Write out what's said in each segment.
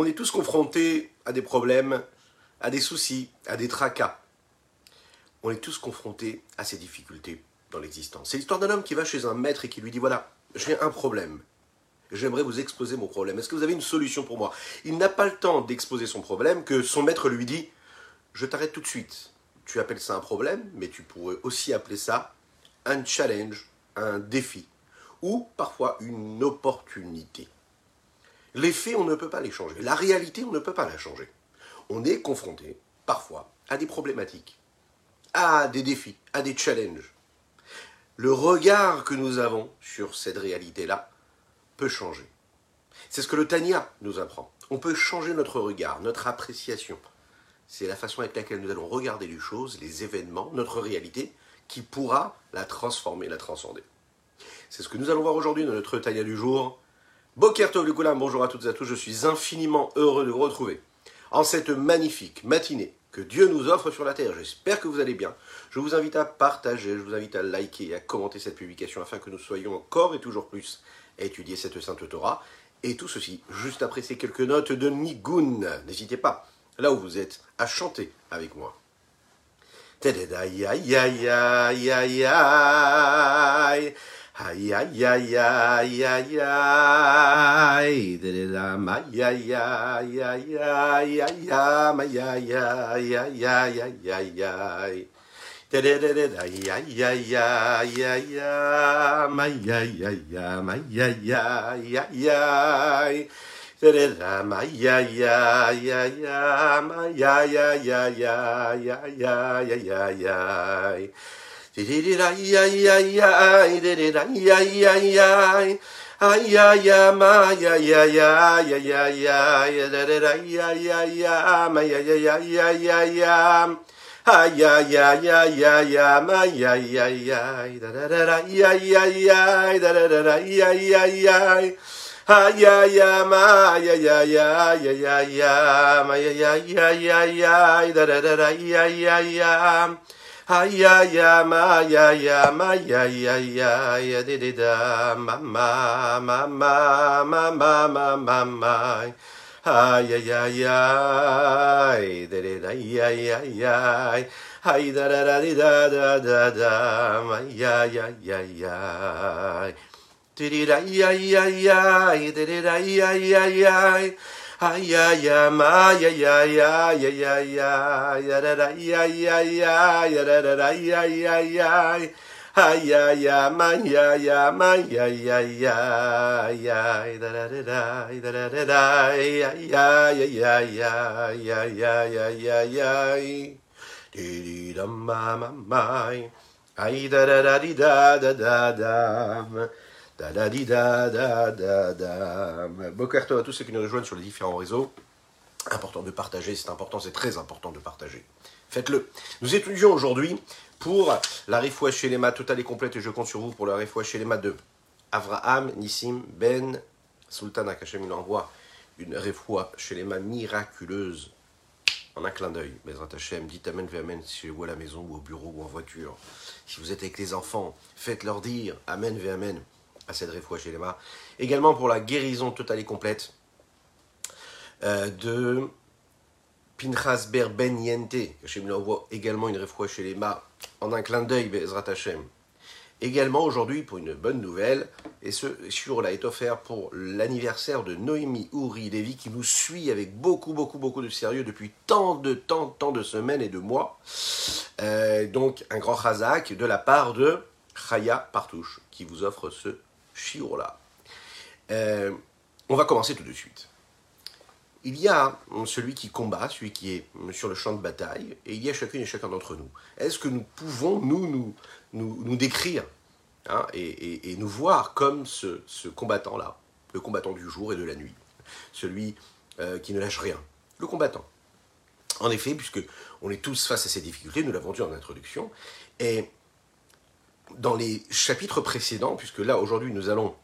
On est tous confrontés à des problèmes, à des soucis, à des tracas. On est tous confrontés à ces difficultés dans l'existence. C'est l'histoire d'un homme qui va chez un maître et qui lui dit voilà, j'ai un problème. J'aimerais vous exposer mon problème. Est-ce que vous avez une solution pour moi? Il n'a pas le temps d'exposer son problème que son maître lui dit Je t'arrête tout de suite. Tu appelles ça un problème, mais tu pourrais aussi appeler ça un challenge, un défi, ou parfois une opportunité. Les faits, on ne peut pas les changer. La réalité, on ne peut pas la changer. On est confronté, parfois, à des problématiques, à des défis, à des challenges. Le regard que nous avons sur cette réalité-là peut changer. C'est ce que le Tania nous apprend. On peut changer notre regard, notre appréciation. C'est la façon avec laquelle nous allons regarder les choses, les événements, notre réalité, qui pourra la transformer, la transcender. C'est ce que nous allons voir aujourd'hui dans notre Tania du jour. Bokertov Lukulam, bonjour à toutes et à tous, je suis infiniment heureux de vous retrouver en cette magnifique matinée que Dieu nous offre sur la terre. J'espère que vous allez bien. Je vous invite à partager, je vous invite à liker et à commenter cette publication afin que nous soyons encore et toujours plus à étudier cette sainte Torah. Et tout ceci juste après ces quelques notes de Nigun. N'hésitez pas, là où vous êtes, à chanter avec moi. Ay ay ay ay ay ay diddam ay ay ay ay ay ay ay ay ay ay ay ay ay ay Ay Ay, Ay ay ma ya ya ma ya ya ya ya di di da ma ma ma ma ma ma ma ma ma ay ay ay di di da ya ya ya Ay da da da di da da da da ma ya ya ya ya Di di da ya ya ya di di da ya ya ya Ay ay ma ya ya ya ya ya ya ya da da ya ya ya ya da da da ya ya ya ay ay ma ya ya ma ya ya ya ya da da da da da da da da ya ya ya ya ya ya ya ya ya ya di di da ma ma ma ay da da da di da da da da Da da di à tous ceux qui nous rejoignent sur les différents réseaux. Important de partager, c'est important, c'est très important de partager. Faites-le. Nous étudions aujourd'hui pour la Rifoua Shelema totale et complète, et je compte sur vous pour la Rifoua Shelema de Avraham, Nissim, Ben, Sultan Akashem, il envoie une Rifoua Shelema miraculeuse en un clin d'œil. Bezrat Hashem, dites Amen, Amen si vous à la maison ou au bureau ou en voiture. Si vous êtes avec les enfants, faites-leur dire Amen, Amen à cette Refoua Shelema. Également pour la guérison totale et complète euh, de Pinchas Ber Ben Yente. Hashem lui envoie également une Refoua Shelema en un clin d'œil, Bezrat Hashem. Également aujourd'hui pour une bonne nouvelle, et ce sur là est offert pour l'anniversaire de Noémie Ouri Lévi qui nous suit avec beaucoup, beaucoup, beaucoup de sérieux depuis tant de temps, tant de semaines et de mois. Euh, donc un grand chazak de la part de Chaya Partouche qui vous offre ce Shiur-là. Euh, on va commencer tout de suite. Il y a celui qui combat, celui qui est sur le champ de bataille, et il y a chacune et chacun d'entre nous. Est-ce que nous pouvons, nous, nous, nous, nous décrire hein, et, et, nous voir comme ce, ce combattant-là, le combattant du jour et de la nuit, celui euh, qui ne lâche rien, le combattant? En effet, puisque on est tous face à ces difficultés, nous l'avons dit en introduction, et dans les chapitres précédents, puisque là aujourd'hui nous allons,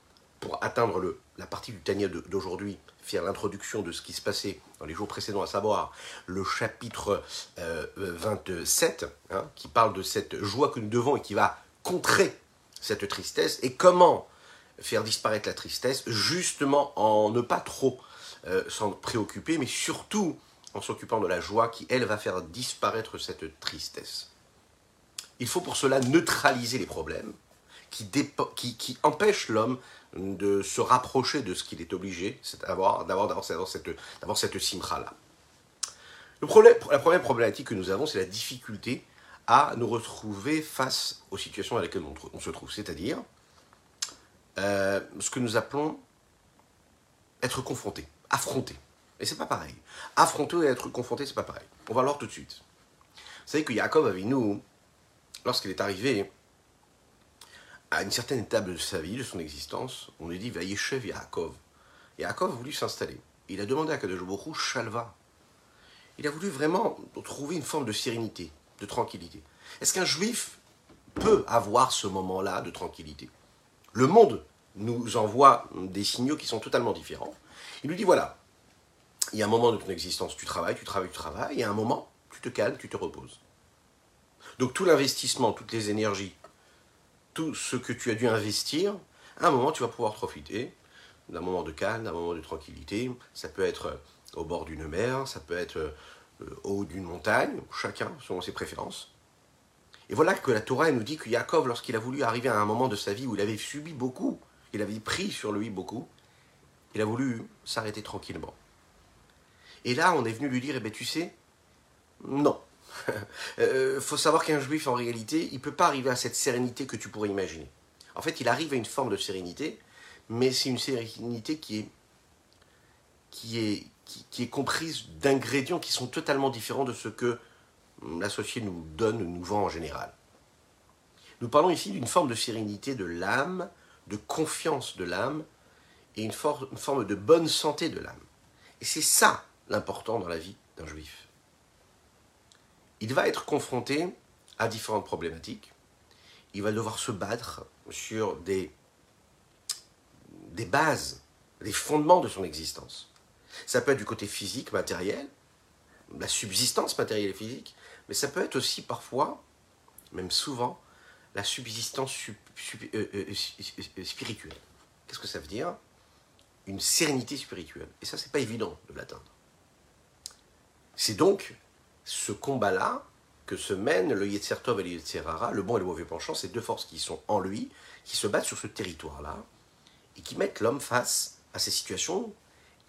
pour atteindre la partie du Tania d'aujourd'hui, faire l'introduction de ce qui se passait dans les jours précédents, à savoir le chapitre euh, 27, hein, qui parle de cette joie que nous devons et qui va contrer cette tristesse, et comment faire disparaître la tristesse, justement en ne pas trop euh, s'en préoccuper, mais surtout en s'occupant de la joie qui, elle, va faire disparaître cette tristesse. Il faut pour cela neutraliser les problèmes qui, empêchent l'homme de se rapprocher de ce qu'il est obligé, d'avoir, d'avoir, cette, d'avoir cette problème, la première problématique que nous avons, c'est la difficulté à nous retrouver face aux situations dans lesquelles on, se trouve, c'est-à-dire euh, ce que nous appelons être confronté, affronté. Et c'est pas pareil. Affronter et être confronté, c'est pas pareil. On va le voir tout de suite. Vous savez que Jacob avait lorsqu'il est arrivé à une certaine étape de sa vie, de son existence, on lui dit Vaïchev Yaakov. Yaakov a voulu s'installer. Il a demandé à Kadosh Shalva. Il a voulu vraiment trouver une forme de sérénité, de tranquillité. Est-ce qu'un juif peut avoir ce moment-là de tranquillité? Le monde nous envoie des signaux qui sont totalement différents. Il lui dit voilà, il y a un moment de ton existence, tu travailles, tu travailles, tu travailles, et a un moment, tu te calmes, tu te reposes. Donc tout l'investissement, toutes les énergies, tout ce que tu as dû investir, à un moment, tu vas pouvoir profiter d'un moment de calme, d'un moment de tranquillité. Ça peut être au bord d'une mer, ça peut être euh, au haut d'une montagne, chacun selon ses préférences. Et voilà que la Torah nous dit que Yaakov, lorsqu'il a voulu arriver à un moment de sa vie où il avait subi beaucoup, il avait pris sur lui beaucoup, il a voulu s'arrêter tranquillement. Et là, on est venu lui dire, eh bien tu sais, non. Il euh, faut savoir qu'un juif, en réalité, il ne peut pas arriver à cette sérénité que tu pourrais imaginer. En fait, il arrive à une forme de sérénité, mais c'est une sérénité qui est, comprise d'ingrédients qui sont totalement différents de ce que la société nous donne, nous vend en général. Nous parlons ici d'une forme de sérénité de l'âme, de confiance de l'âme, et une, une forme de bonne santé de l'âme. Et c'est ça l'important dans la vie d'un juif. Il va être confronté à différentes problématiques. Il va devoir se battre sur des, des bases, des fondements de son existence. Ça peut être du côté physique, matériel, la subsistance matérielle et physique, mais ça peut être aussi parfois, même souvent, la subsistance euh, euh, spirituelle. Qu'est-ce que ça veut dire? Une sérénité spirituelle. Et ça, c'est pas évident de l'atteindre. C'est donc ce combat-là que se mènent le Yetzertov et le Yetzerara, le bon et le mauvais penchant, ces deux forces qui sont en lui, qui se battent sur ce territoire-là, et qui mettent l'homme face à ces situations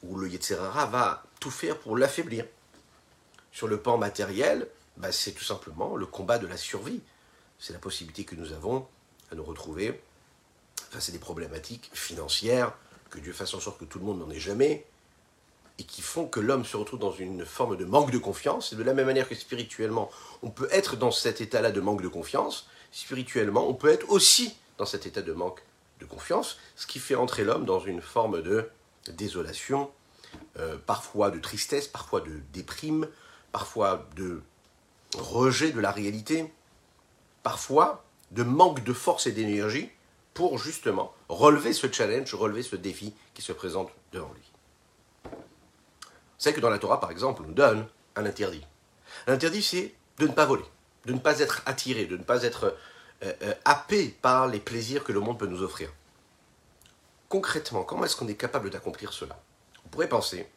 où le Yetzerara va tout faire pour l'affaiblir. Sur le plan matériel, bah, c'est tout simplement le combat de la survie. C'est la possibilité que nous avons à nous retrouver face à des problématiques financières, que Dieu fasse en sorte que tout le monde n'en ait jamais, et qui font que l'homme se retrouve dans une forme de manque de confiance. Et de la même manière que spirituellement, on peut être dans cet état-là de manque de confiance, spirituellement, on peut être aussi dans cet état de manque de confiance, ce qui fait entrer l'homme dans une forme de désolation, euh, parfois de tristesse, parfois de déprime, parfois de rejet de la réalité, parfois de manque de force et d'énergie pour justement relever ce challenge, relever ce défi qui se présente devant lui. C'est que dans la Torah, par exemple, on nous donne un interdit. L'interdit, c'est de ne pas voler, de ne pas être attiré, de ne pas être euh, euh, happé par les plaisirs que le monde peut nous offrir. Concrètement, comment est-ce qu'on est capable d'accomplir cela? On pourrait penser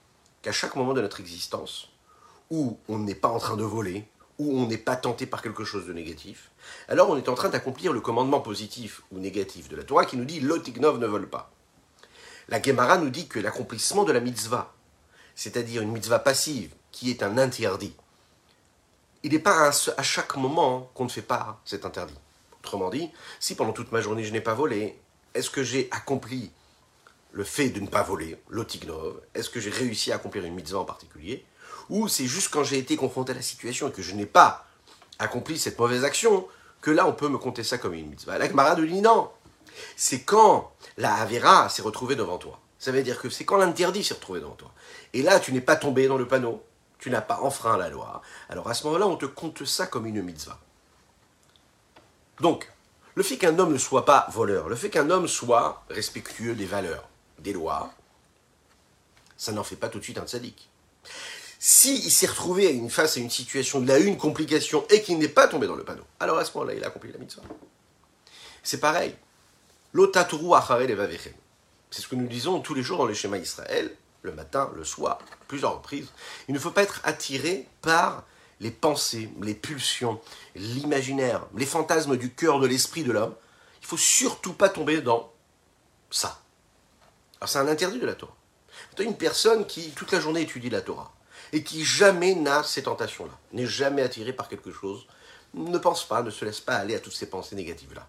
qu'à chaque moment de notre existence, où on n'est pas en train de voler, où on n'est pas tenté par quelque chose de négatif, alors on est en train d'accomplir le commandement positif ou négatif de la Torah qui nous dit l'otignov ne vole pas. La Gemara nous dit que l'accomplissement de la mitzvah, c'est-à-dire une mitzvah passive, qui est un interdit, il n'est pas à chaque moment qu'on ne fait pas cet interdit. Autrement dit, si pendant toute ma journée je n'ai pas volé, est-ce que j'ai accompli le fait de ne pas voler, l'otignov Est-ce que j'ai réussi à accomplir une mitzvah en particulier? Ou c'est juste quand j'ai été confronté à la situation et que je n'ai pas accompli cette mauvaise action que là on peut me compter ça comme une mitzvah? La Gemara dit non. C'est quand la Avera s'est retrouvée devant toi. Ça veut dire que c'est quand l'interdit s'est retrouvé devant toi. Et là, tu n'es pas tombé dans le panneau, tu n'as pas enfreint la loi. Alors à ce moment-là, on te compte ça comme une mitzvah. Donc, le fait qu'un homme ne soit pas voleur, le fait qu'un homme soit respectueux des valeurs, des lois, ça n'en fait pas tout de suite un tzaddik. S'il il s'est retrouvé à une face à une situation, il a eu une complication et qu'il n'est pas tombé dans le panneau, alors à ce moment-là, il a accompli la mitzvah. C'est pareil. L'otaturu achare C'est ce que nous disons tous les jours dans le schéma Israël, le matin, le soir, plusieurs reprises. Il ne faut pas être attiré par les pensées, les pulsions, l'imaginaire, les fantasmes du cœur, de l'esprit de l'homme. Il faut surtout pas tomber dans ça. Alors c'est un interdit de la Torah. Une personne qui toute la journée étudie la Torah et qui jamais n'a ces tentations-là, n'est jamais attiré par quelque chose, ne pense pas, ne se laisse pas aller à toutes ces pensées négatives-là.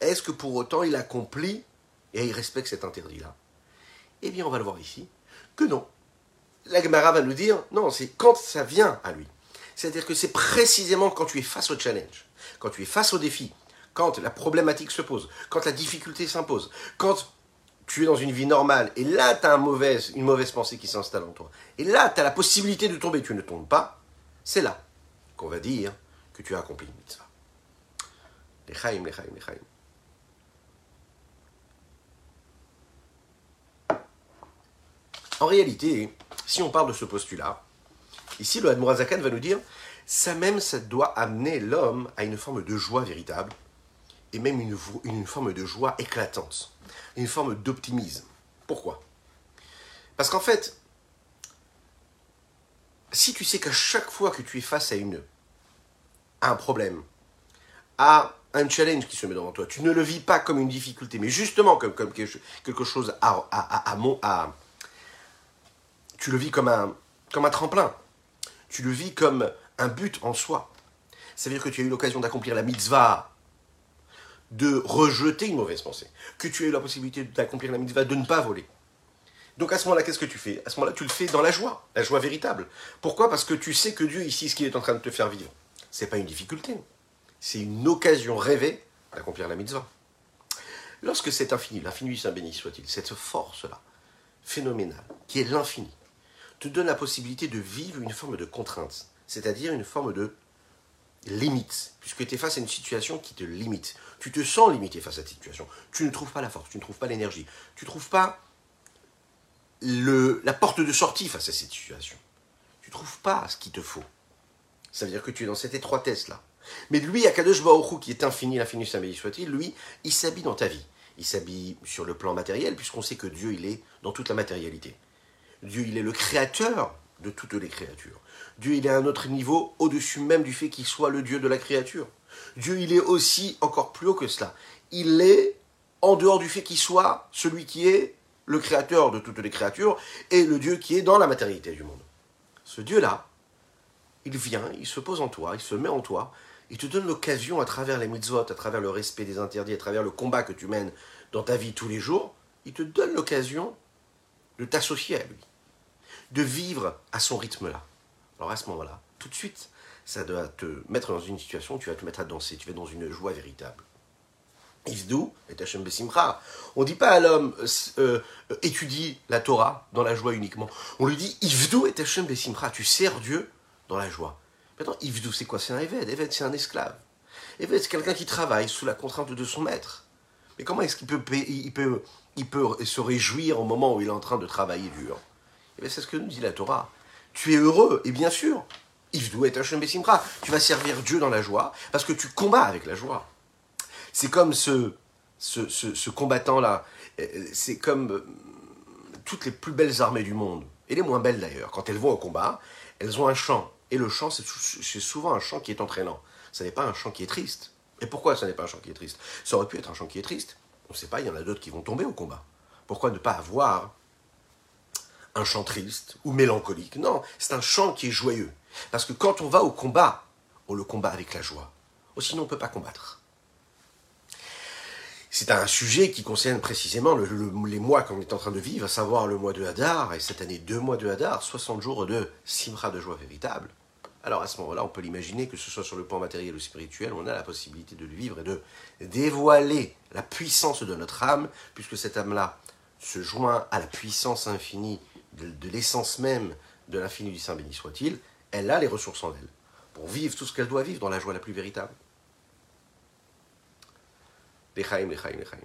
Est-ce que pour autant il accomplit et il respecte cet interdit-là Eh bien, on va le voir ici, que non. La Gemara va nous dire, non, c'est quand ça vient à lui. C'est-à-dire que c'est précisément quand tu es face au challenge, quand tu es face au défi, quand la problématique se pose, quand la difficulté s'impose, quand tu es dans une vie normale, et là, tu as une mauvaise pensée qui s'installe en toi, et là, tu as la possibilité de tomber, tu ne tombes pas, c'est là qu'on va dire que tu as accompli une mitzvah. Lechaim, lechaim, lechaim. En réalité, si on parle de ce postulat, ici le Admorazakan va nous dire, ça même, ça doit amener l'homme à une forme de joie véritable, et même une, forme de joie éclatante, une forme d'optimisme. Pourquoi? Parce qu'en fait, si tu sais qu'à chaque fois que tu es face à, une, un problème, à un challenge qui se met devant toi, tu ne le vis pas comme une difficulté, mais justement comme, quelque chose à, à, à, à, tu le vis comme un, un tremplin, tu le vis comme un but en soi. Ça veut dire que tu as eu l'occasion d'accomplir la mitzvah de rejeter une mauvaise pensée, que tu as eu la possibilité d'accomplir la mitzvah de ne pas voler. Donc à ce moment-là, qu'est-ce que tu fais? À ce moment-là, tu le fais dans la joie, la joie véritable. Pourquoi? Parce que tu sais que Dieu ici, ce qu'il est en train de te faire vivre, c'est pas une difficulté, c'est une occasion rêvée d'accomplir la mitzvah. Lorsque cet infini, l'infini Saint béni soit-il, cette force-là, phénoménale, qui est l'infini, te donne la possibilité de vivre une forme de contrainte, c'est-à-dire une forme de limite, puisque tu es face à une situation qui te limite. Tu te sens limité face à cette situation. Tu ne trouves pas la force, tu ne trouves pas l'énergie, tu ne trouves pas le, la porte de sortie face à cette situation. Tu ne trouves pas ce qu'il te faut. Ça veut dire que tu es dans cette étroitesse-là. Mais lui, Akadosh Baruch qui est infini, l'infini Saint soit-il, lui, il s'habille dans ta vie. Il s'habille sur le plan matériel, puisqu'on sait que Dieu, il est dans toute la matérialité. Dieu, il est le créateur de toutes les créatures. Dieu, il est à un autre niveau, au-dessus même du fait qu'il soit le Dieu de la créature. Dieu, il est aussi encore plus haut que cela. Il est en dehors du fait qu'il soit celui qui est le créateur de toutes les créatures et le Dieu qui est dans la matérialité du monde. Ce Dieu-là, il vient, il se pose en toi, il se met en toi, il te donne l'occasion à travers les mitzvot, à travers le respect des interdits, à travers le combat que tu mènes dans ta vie tous les jours, il te donne l'occasion de t'associer à lui, de vivre à son rythme-là. Alors à ce moment-là, tout de suite, ça doit te mettre dans une situation tu vas te mettre à danser, tu vas dans une joie véritable. Ivdou et Hashem Besimcha. On ne dit pas à l'homme euh, euh, étudie la Torah dans la joie uniquement. On lui dit Ivdou et Hashem Besimcha. Tu sers Dieu dans la joie. Maintenant, Ivdou, c'est quoi? C'est un Eved. Eved, c'est un esclave. Eved, c'est quelqu'un qui travaille sous la contrainte de son maître. Mais comment est-ce qu'il peut, il peut, peut se réjouir au moment où il est en train de travailler dur? Eh C'est ce que nous dit la Torah tu es heureux, et bien sûr, tu vas servir Dieu dans la joie, parce que tu combats avec la joie. C'est comme ce, ce, combattant-là, euh, c'est comme euh, toutes les plus belles armées du monde, et les moins belles d'ailleurs, quand elles vont au combat, elles ont un chant, et le chant, c'est souvent un chant qui est entraînant. Ce n'est pas un chant qui est triste. Et pourquoi ce n'est pas un chant qui est triste? Ça aurait pu être un chant qui est triste. On ne sait pas, il y en a d'autres qui vont tomber au combat. Pourquoi ne pas avoir un chant triste ou mélancolique. Non, c'est un chant qui est joyeux. Parce que quand on va au combat, on le combat avec la joie. Ou sinon, on ne peut pas combattre. C'est un sujet qui concerne précisément les mois qu'on est en train de vivre, à savoir le mois de Hadar, et cette année deux mois de Hadar, 60 jours de simra de joie véritable. Alors à ce moment-là, on peut l'imaginer que ce soit sur le plan matériel ou spirituel, on a la possibilité de le vivre et de dévoiler la puissance de notre âme, puisque cette âme-là se joint à la puissance infinie de, l'essence même de l'infini du Saint béni soit-il, elle a les ressources en elle pour vivre tout ce qu'elle doit vivre dans la joie la plus véritable. Lechaim, lechaim, lechaim.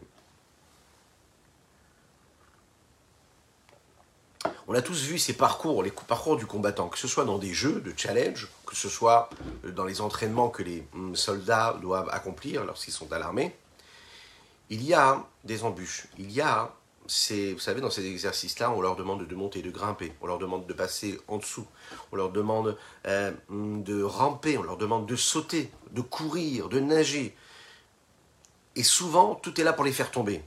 On a tous vu ces parcours, les parcours du combattant, que ce soit dans des jeux de challenge, que ce soit dans les entraînements que les hum, soldats doivent accomplir lorsqu'ils sont à l'armée. Il y a des embûches, il y a c'est, vous savez, dans ces exercices-là, on leur demande de monter, de grimper, on leur demande de passer en dessous, on leur demande euh, de ramper, on leur demande de sauter, de courir, de nager. Et souvent, tout est là pour les faire tomber.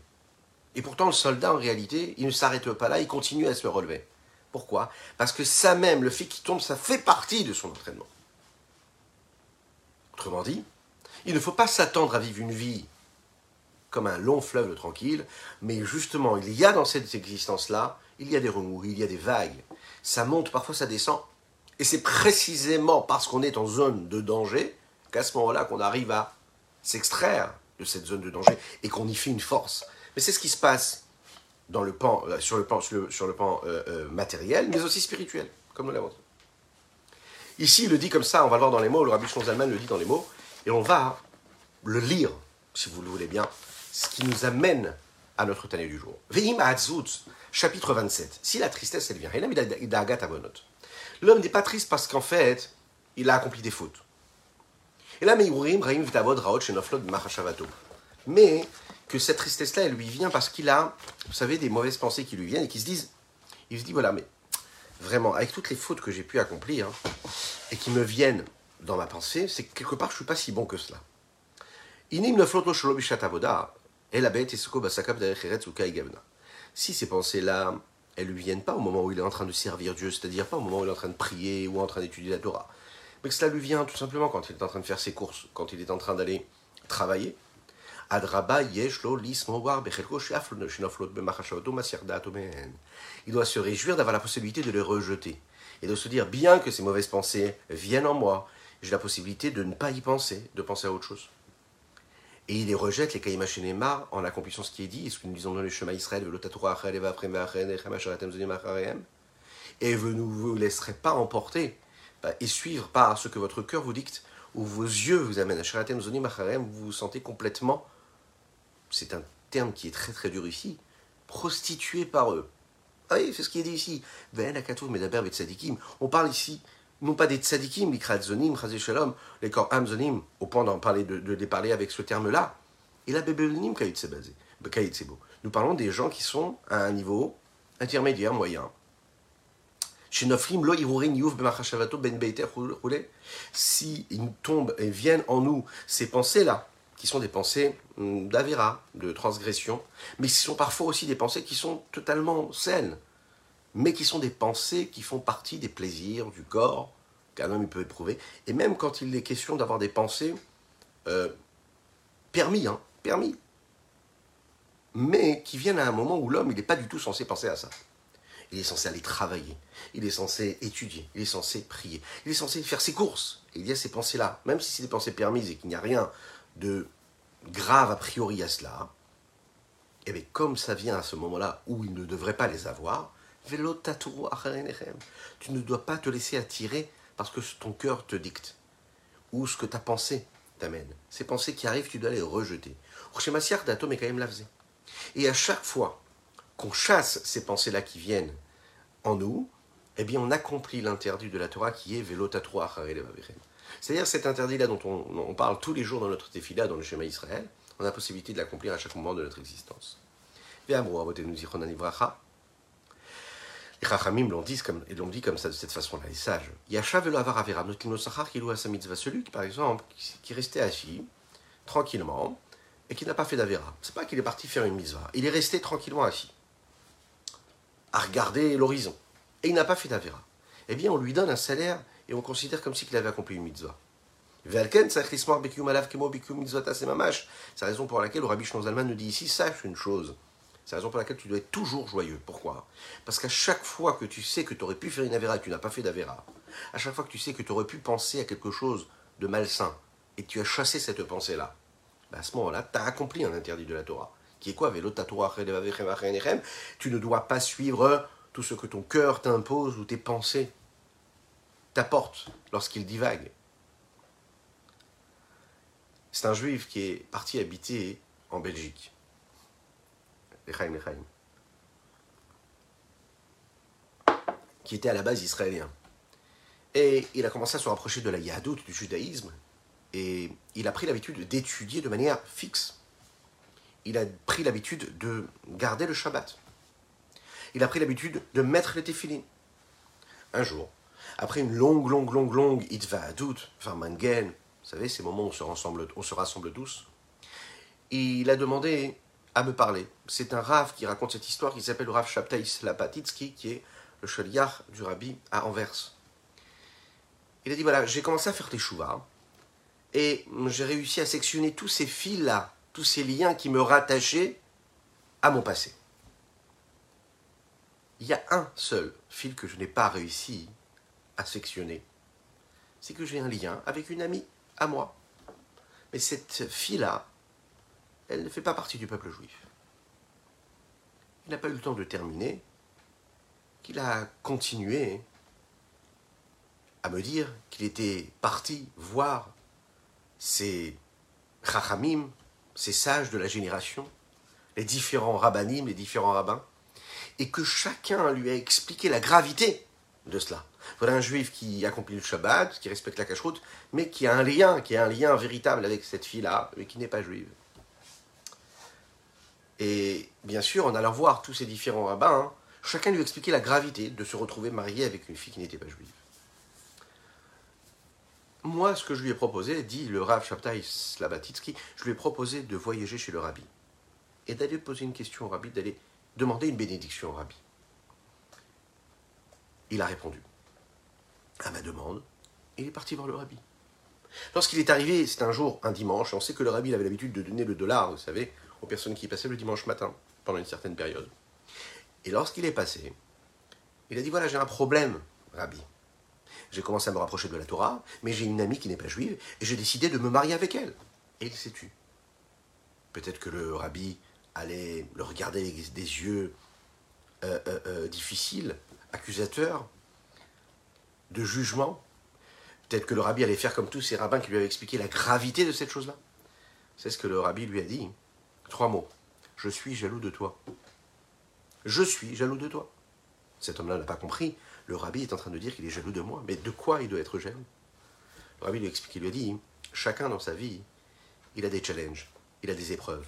Et pourtant, le soldat, en réalité, il ne s'arrête pas là, il continue à se relever. Pourquoi? Parce que ça même, le fait qu'il tombe, ça fait partie de son entraînement. Autrement dit, il ne faut pas s'attendre à vivre une vie comme un long fleuve tranquille, mais justement, il y a dans cette existence-là, il y a des remous, il y a des vagues. Ça monte, parfois ça descend. Et c'est précisément parce qu'on est en zone de danger qu'à ce moment-là qu'on arrive à s'extraire de cette zone de danger et qu'on y fait une force. Mais c'est ce qui se passe dans le pan, euh, sur le pan, sur le, pan euh, euh, matériel, mais aussi spirituel, comme nous l'avons dit. Ici, il le dit comme ça, on va le voir dans les mots, le Rabbi Zalman le dit dans les mots, et on va le lire, si vous le voulez bien, ce qui nous amène à notre Tannée du jour. Veim chapitre 27. Si la tristesse, elle vient, l'homme n'est pas triste parce qu'en fait, il a accompli des fautes. Et là, mais que cette tristesse-là, elle lui vient parce qu'il a, vous savez, des mauvaises pensées qui lui viennent et qui se disent, il se dit, voilà, mais vraiment, avec toutes les fautes que j'ai pu accomplir et qui me viennent dans ma pensée, c'est que quelque part, je ne suis pas si bon que cela. Inim Si ces pensées-là, elles lui viennent pas au moment où il est en train de servir Dieu, c'est-à-dire pas au moment où il est en train de prier ou en train d'étudier la Torah, mais que cela lui vient tout simplement quand il est en train de faire ses courses, quand il est en train d'aller travailler. Il doit se réjouir d'avoir la possibilité de les rejeter et de se dire bien que ces mauvaises pensées viennent en moi, j'ai la possibilité de ne pas y penser, de penser à autre chose. Et il les rejette, les Kaïma Shenema, en accomplissant ce qui est dit, et ce que nous disons dans le chemin Israël, et vous ne vous laisserez pas emporter bah, et suivre par ce que votre cœur vous dicte, ou vos yeux vous amènent. Vous vous sentez complètement, c'est un terme qui est très très dur ici, prostitué par eux. Ah oui, c'est ce qui est dit ici. On parle ici non pas des tzadikim, les zonim, shalom, les corps amzonim, au point d'en parler, de, les parler avec ce terme-là. Et la bebelonim beau. Nous parlons des gens qui sont à un niveau intermédiaire, moyen. Ben si ils tombent et viennent en nous ces pensées-là, qui sont des pensées hum, d'avéra, de transgression, mais qui sont parfois aussi des pensées qui sont totalement saines, mais qui sont des pensées qui font partie des plaisirs du corps qu'un homme peut éprouver. Et même quand il est question d'avoir des pensées euh, permis, hein, permis, mais qui viennent à un moment où l'homme il n'est pas du tout censé penser à ça. Il est censé aller travailler, il est censé étudier, il est censé prier, il est censé faire ses courses. Il y a ces pensées-là, même si c'est des pensées permises et qu'il n'y a rien de grave a priori à cela, et eh bien comme ça vient à ce moment-là où il ne devrait pas les avoir, tu ne dois pas te laisser attirer parce que ton cœur te dicte, ou ce que ta pensée t'amène. Ces pensées qui arrivent, tu dois les rejeter. Et à chaque fois qu'on chasse ces pensées-là qui viennent en nous, eh bien on accomplit l'interdit de la Torah qui est C'est-à-dire cet interdit-là dont on, parle tous les jours dans notre défilade, dans le schéma Israël, on a la possibilité de l'accomplir à chaque moment de notre existence. Les Chachamim l'ont dit comme, dit comme ça, de cette façon-là, les sages. Yasha avar avera celui qui, par exemple, qui restait assis, tranquillement, et qui n'a pas fait d'avera. C'est pas qu'il est parti faire une mitzvah. Il est resté tranquillement assis, à regarder l'horizon. Et il n'a pas fait d'avera. Eh bien, on lui donne un salaire et on considère comme si il avait accompli une mitzvah. C'est la raison pour laquelle le Rabbi Zalman nous dit ici, sache une chose. C'est la raison pour laquelle tu dois être toujours joyeux. Pourquoi? Parce qu'à chaque fois que tu sais que tu aurais pu faire une avéra et que tu n'as pas fait d'avéra, à chaque fois que tu sais que tu aurais pu penser à quelque chose de malsain et que tu as chassé cette pensée-là, bah, à ce moment-là, tu as accompli un interdit de la Torah. Qui est quoi? Tu ne dois pas suivre tout ce que ton cœur t'impose ou tes pensées t'apportent lorsqu'ils divaguent. C'est un juif qui est parti habiter en Belgique qui était à la base israélien. Et il a commencé à se rapprocher de la Yahadout, du judaïsme, et il a pris l'habitude d'étudier de manière fixe. Il a pris l'habitude de garder le Shabbat. il a pris l'habitude de mettre les téfilines. Un jour, après une longue, longue, longue, longue itva doute, enfin mangen, vous savez, ces moments où on se rassemble, on se rassemble tous, il a demandé à me parler. C'est un Rav qui raconte cette histoire qui s'appelle le Rav Shabtaïs Lapatitsky, qui est le chaliar du Rabbi à Anvers. Il a dit voilà, j'ai commencé à faire tes chouvas et j'ai réussi à sectionner tous ces fils-là, tous ces liens qui me rattachaient à mon passé. Il y a un seul fil que je n'ai pas réussi à sectionner. C'est que j'ai un lien avec une amie à moi. Mais cette fille-là, elle ne fait pas partie du peuple juif. Il n'a pas eu le temps de terminer, qu'il a continué à me dire qu'il était parti voir ces chachamim, ces sages de la génération, les différents rabbinim, les différents rabbins, et que chacun lui a expliqué la gravité de cela. Voilà un juif qui accomplit le Shabbat, qui respecte la cacheroute, mais qui a un lien, qui a un lien véritable avec cette fille-là, mais qui n'est pas juive. Et bien sûr, en allant voir tous ces différents rabbins, hein, chacun lui expliquait la gravité de se retrouver marié avec une fille qui n'était pas juive. Moi, ce que je lui ai proposé, dit le Rav Shabtai Slabatitsky, je lui ai proposé de voyager chez le rabbi et d'aller poser une question au rabbi, d'aller demander une bénédiction au rabbi. Il a répondu à ma demande il est parti voir le rabbi. Lorsqu'il est arrivé, c'était un jour, un dimanche, on sait que le rabbi avait l'habitude de donner le dollar, vous savez, aux personnes qui passaient le dimanche matin, pendant une certaine période. Et lorsqu'il est passé, il a dit voilà, j'ai un problème, rabbi. J'ai commencé à me rapprocher de la Torah, mais j'ai une amie qui n'est pas juive, et j'ai décidé de me marier avec elle. Et il s'est tu. Peut-être que le rabbi allait le regarder avec des yeux euh, euh, euh, difficiles, accusateurs, de jugement. Peut-être que le rabbi allait faire comme tous ces rabbins qui lui avaient expliqué la gravité de cette chose-là. C'est ce que le rabbi lui a dit. Trois mots. Je suis jaloux de toi. Je suis jaloux de toi. Cet homme-là n'a pas compris. Le rabbi est en train de dire qu'il est jaloux de moi. Mais de quoi il doit être jaloux? Le rabbi lui explique, il lui a dit, chacun dans sa vie, il a des challenges, il a des épreuves.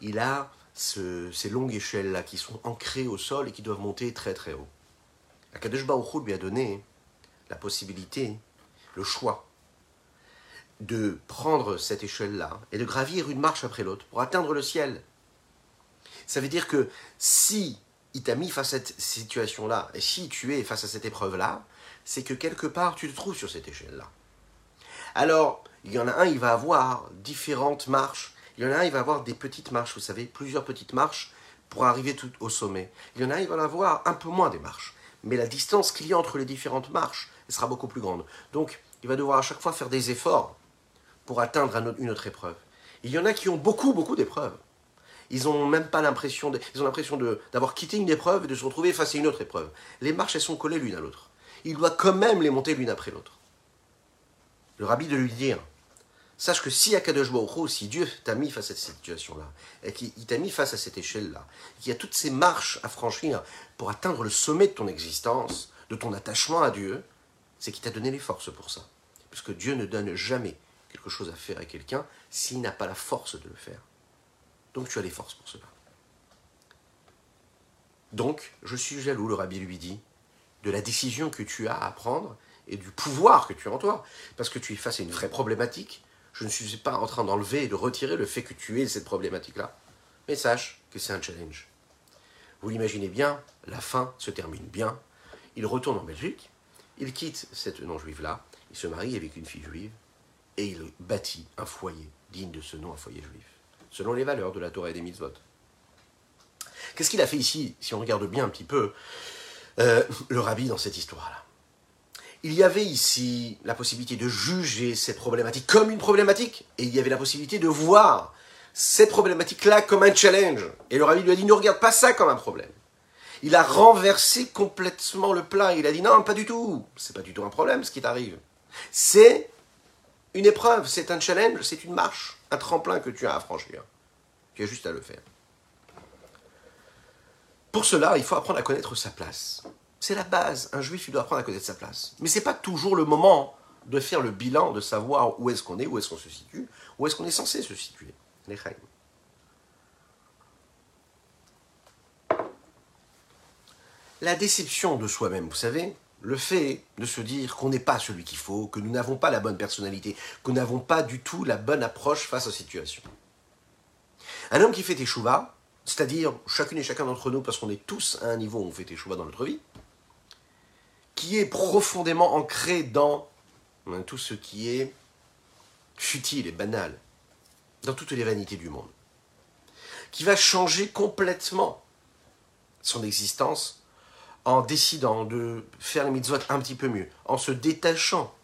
Il a ces longues échelles-là qui sont ancrées au sol et qui doivent monter très très haut. Akadosh Baruch lui a donné la possibilité, le choix, de prendre cette échelle-là et de gravir une marche après l'autre pour atteindre le ciel. Ça veut dire que si il t'a mis face à cette situation-là, et si tu es face à cette épreuve-là, c'est que quelque part tu te trouves sur cette échelle-là. Alors, il y en a un, il va avoir différentes marches. Il y en a un, il va avoir des petites marches, vous savez, plusieurs petites marches pour arriver tout au sommet. Il y en a un, il va avoir un peu moins des marches. Mais la distance qu'il y a entre les différentes marches, elle sera beaucoup plus grande. Donc, il va devoir à chaque fois faire des efforts pour atteindre une autre épreuve. Il y en a qui ont beaucoup, beaucoup d'épreuves. Ils n'ont même pas l'impression, ils ont l'impression d'avoir quitté une épreuve et de se retrouver face à une autre épreuve. Les marches, elles sont collées l'une à l'autre. Il doit quand même les monter l'une après l'autre. Le rabbi de lui dire, sache que si Akadosh Baruch si Dieu t'a mis face à cette situation-là, et qu'il t'a mis face à cette échelle-là, qu'il y a toutes ces marches à franchir pour atteindre le sommet de ton existence, de ton attachement à Dieu, c'est qu'il t'a donné les forces pour ça. Puisque Dieu ne donne jamais quelque chose à faire à quelqu'un s'il n'a pas la force de le faire. Donc tu as les forces pour cela. Donc, je suis jaloux, le rabbi lui dit, de la décision que tu as à prendre et du pouvoir que tu as en toi. Parce que tu es face à une vraie problématique. Je ne suis pas en train d'enlever et de retirer le fait que tu aies cette problématique-là. Mais sache que c'est un challenge. Vous l'imaginez bien, la fin se termine bien. Il retourne en Belgique, il quitte cette non-juive-là, il se marie avec une fille juive, et il bâtit un foyer digne de ce nom, un foyer juif, selon les valeurs de la Torah et des mitzvot. Qu'est-ce qu'il a fait ici, si on regarde bien un petit peu, euh, le rabbi dans cette histoire-là? Il y avait ici la possibilité de juger cette problématique comme une problématique, et il y avait la possibilité de voir cette problématique-là comme un challenge. Et le rabbi lui a dit, ne regarde pas ça comme un problème. Il a renversé complètement le plat. Il a dit, non, pas du tout. C'est pas du tout un problème ce qui t'arrive. C'est une épreuve, c'est un challenge, c'est une marche, un tremplin que tu as à franchir. Tu as juste à le faire. Pour cela, il faut apprendre à connaître sa place. C'est la base. Un juif, il doit apprendre à connaître sa place. Mais ce n'est pas toujours le moment de faire le bilan, de savoir où est-ce qu'on est, où est-ce qu'on se situe, où est-ce qu'on est censé se situer. la déception de soi-même, vous savez, le fait de se dire qu'on n'est pas celui qu'il faut, que nous n'avons pas la bonne personnalité, que nous n'avons pas du tout la bonne approche face aux situations. Un homme qui fait échouva, c'est-à-dire chacune et chacun d'entre nous, parce qu'on est tous à un niveau où on fait échouva dans notre vie, qui est profondément ancré dans tout ce qui est futile et banal, dans toutes les vanités du monde, qui va changer complètement son existence en décidant de faire les mitzvot un petit peu mieux, en se détachant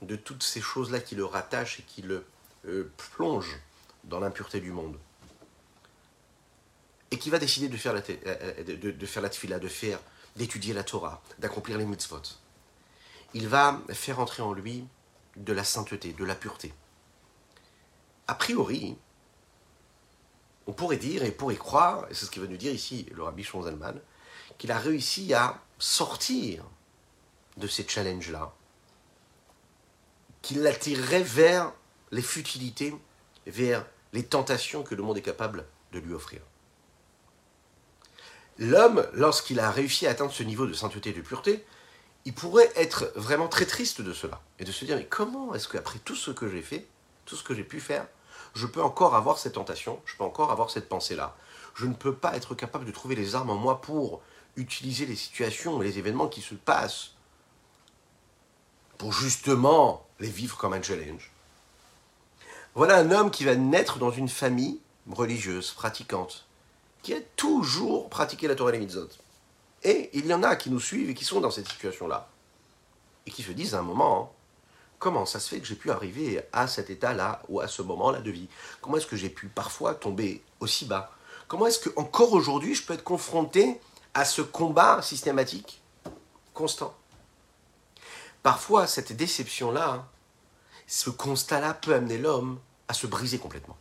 de toutes ces choses-là qui le rattachent et qui le euh, plongent dans l'impureté du monde. Et qui va décider de faire la, euh, euh, de, de faire la tfila, de faire, d'étudier la Torah, d'accomplir les mitzvot. Il va faire entrer en lui de la sainteté, de la pureté. A priori, on pourrait dire et pourrait croire, et c'est ce qu'il va nous dire ici le rabbi Shonzalman, qu'il a réussi à sortir de ces challenges-là, qu'il l'attirerait vers les futilités, vers les tentations que le monde est capable de lui offrir. L'homme, lorsqu'il a réussi à atteindre ce niveau de sainteté et de pureté, il pourrait être vraiment très triste de cela et de se dire mais comment est-ce qu'après tout ce que j'ai fait, tout ce que j'ai pu faire, je peux encore avoir cette tentation, je peux encore avoir cette pensée-là? Je ne peux pas être capable de trouver les armes en moi pour utiliser les situations et les événements qui se passent pour justement les vivre comme un challenge. Voilà un homme qui va naître dans une famille religieuse, pratiquante, qui a toujours pratiqué la Torah et les mitzvot. Et il y en a qui nous suivent et qui sont dans cette situation-là. Et qui se disent à un moment, comment ça se fait que j'ai pu arriver à cet état-là ou à ce moment-là de vie? Comment est-ce que j'ai pu parfois tomber aussi bas? Comment est-ce que encore aujourd'hui je peux être confronté à ce combat systématique, constant Parfois, cette déception-là, ce constat-là peut amener l'homme à se briser complètement.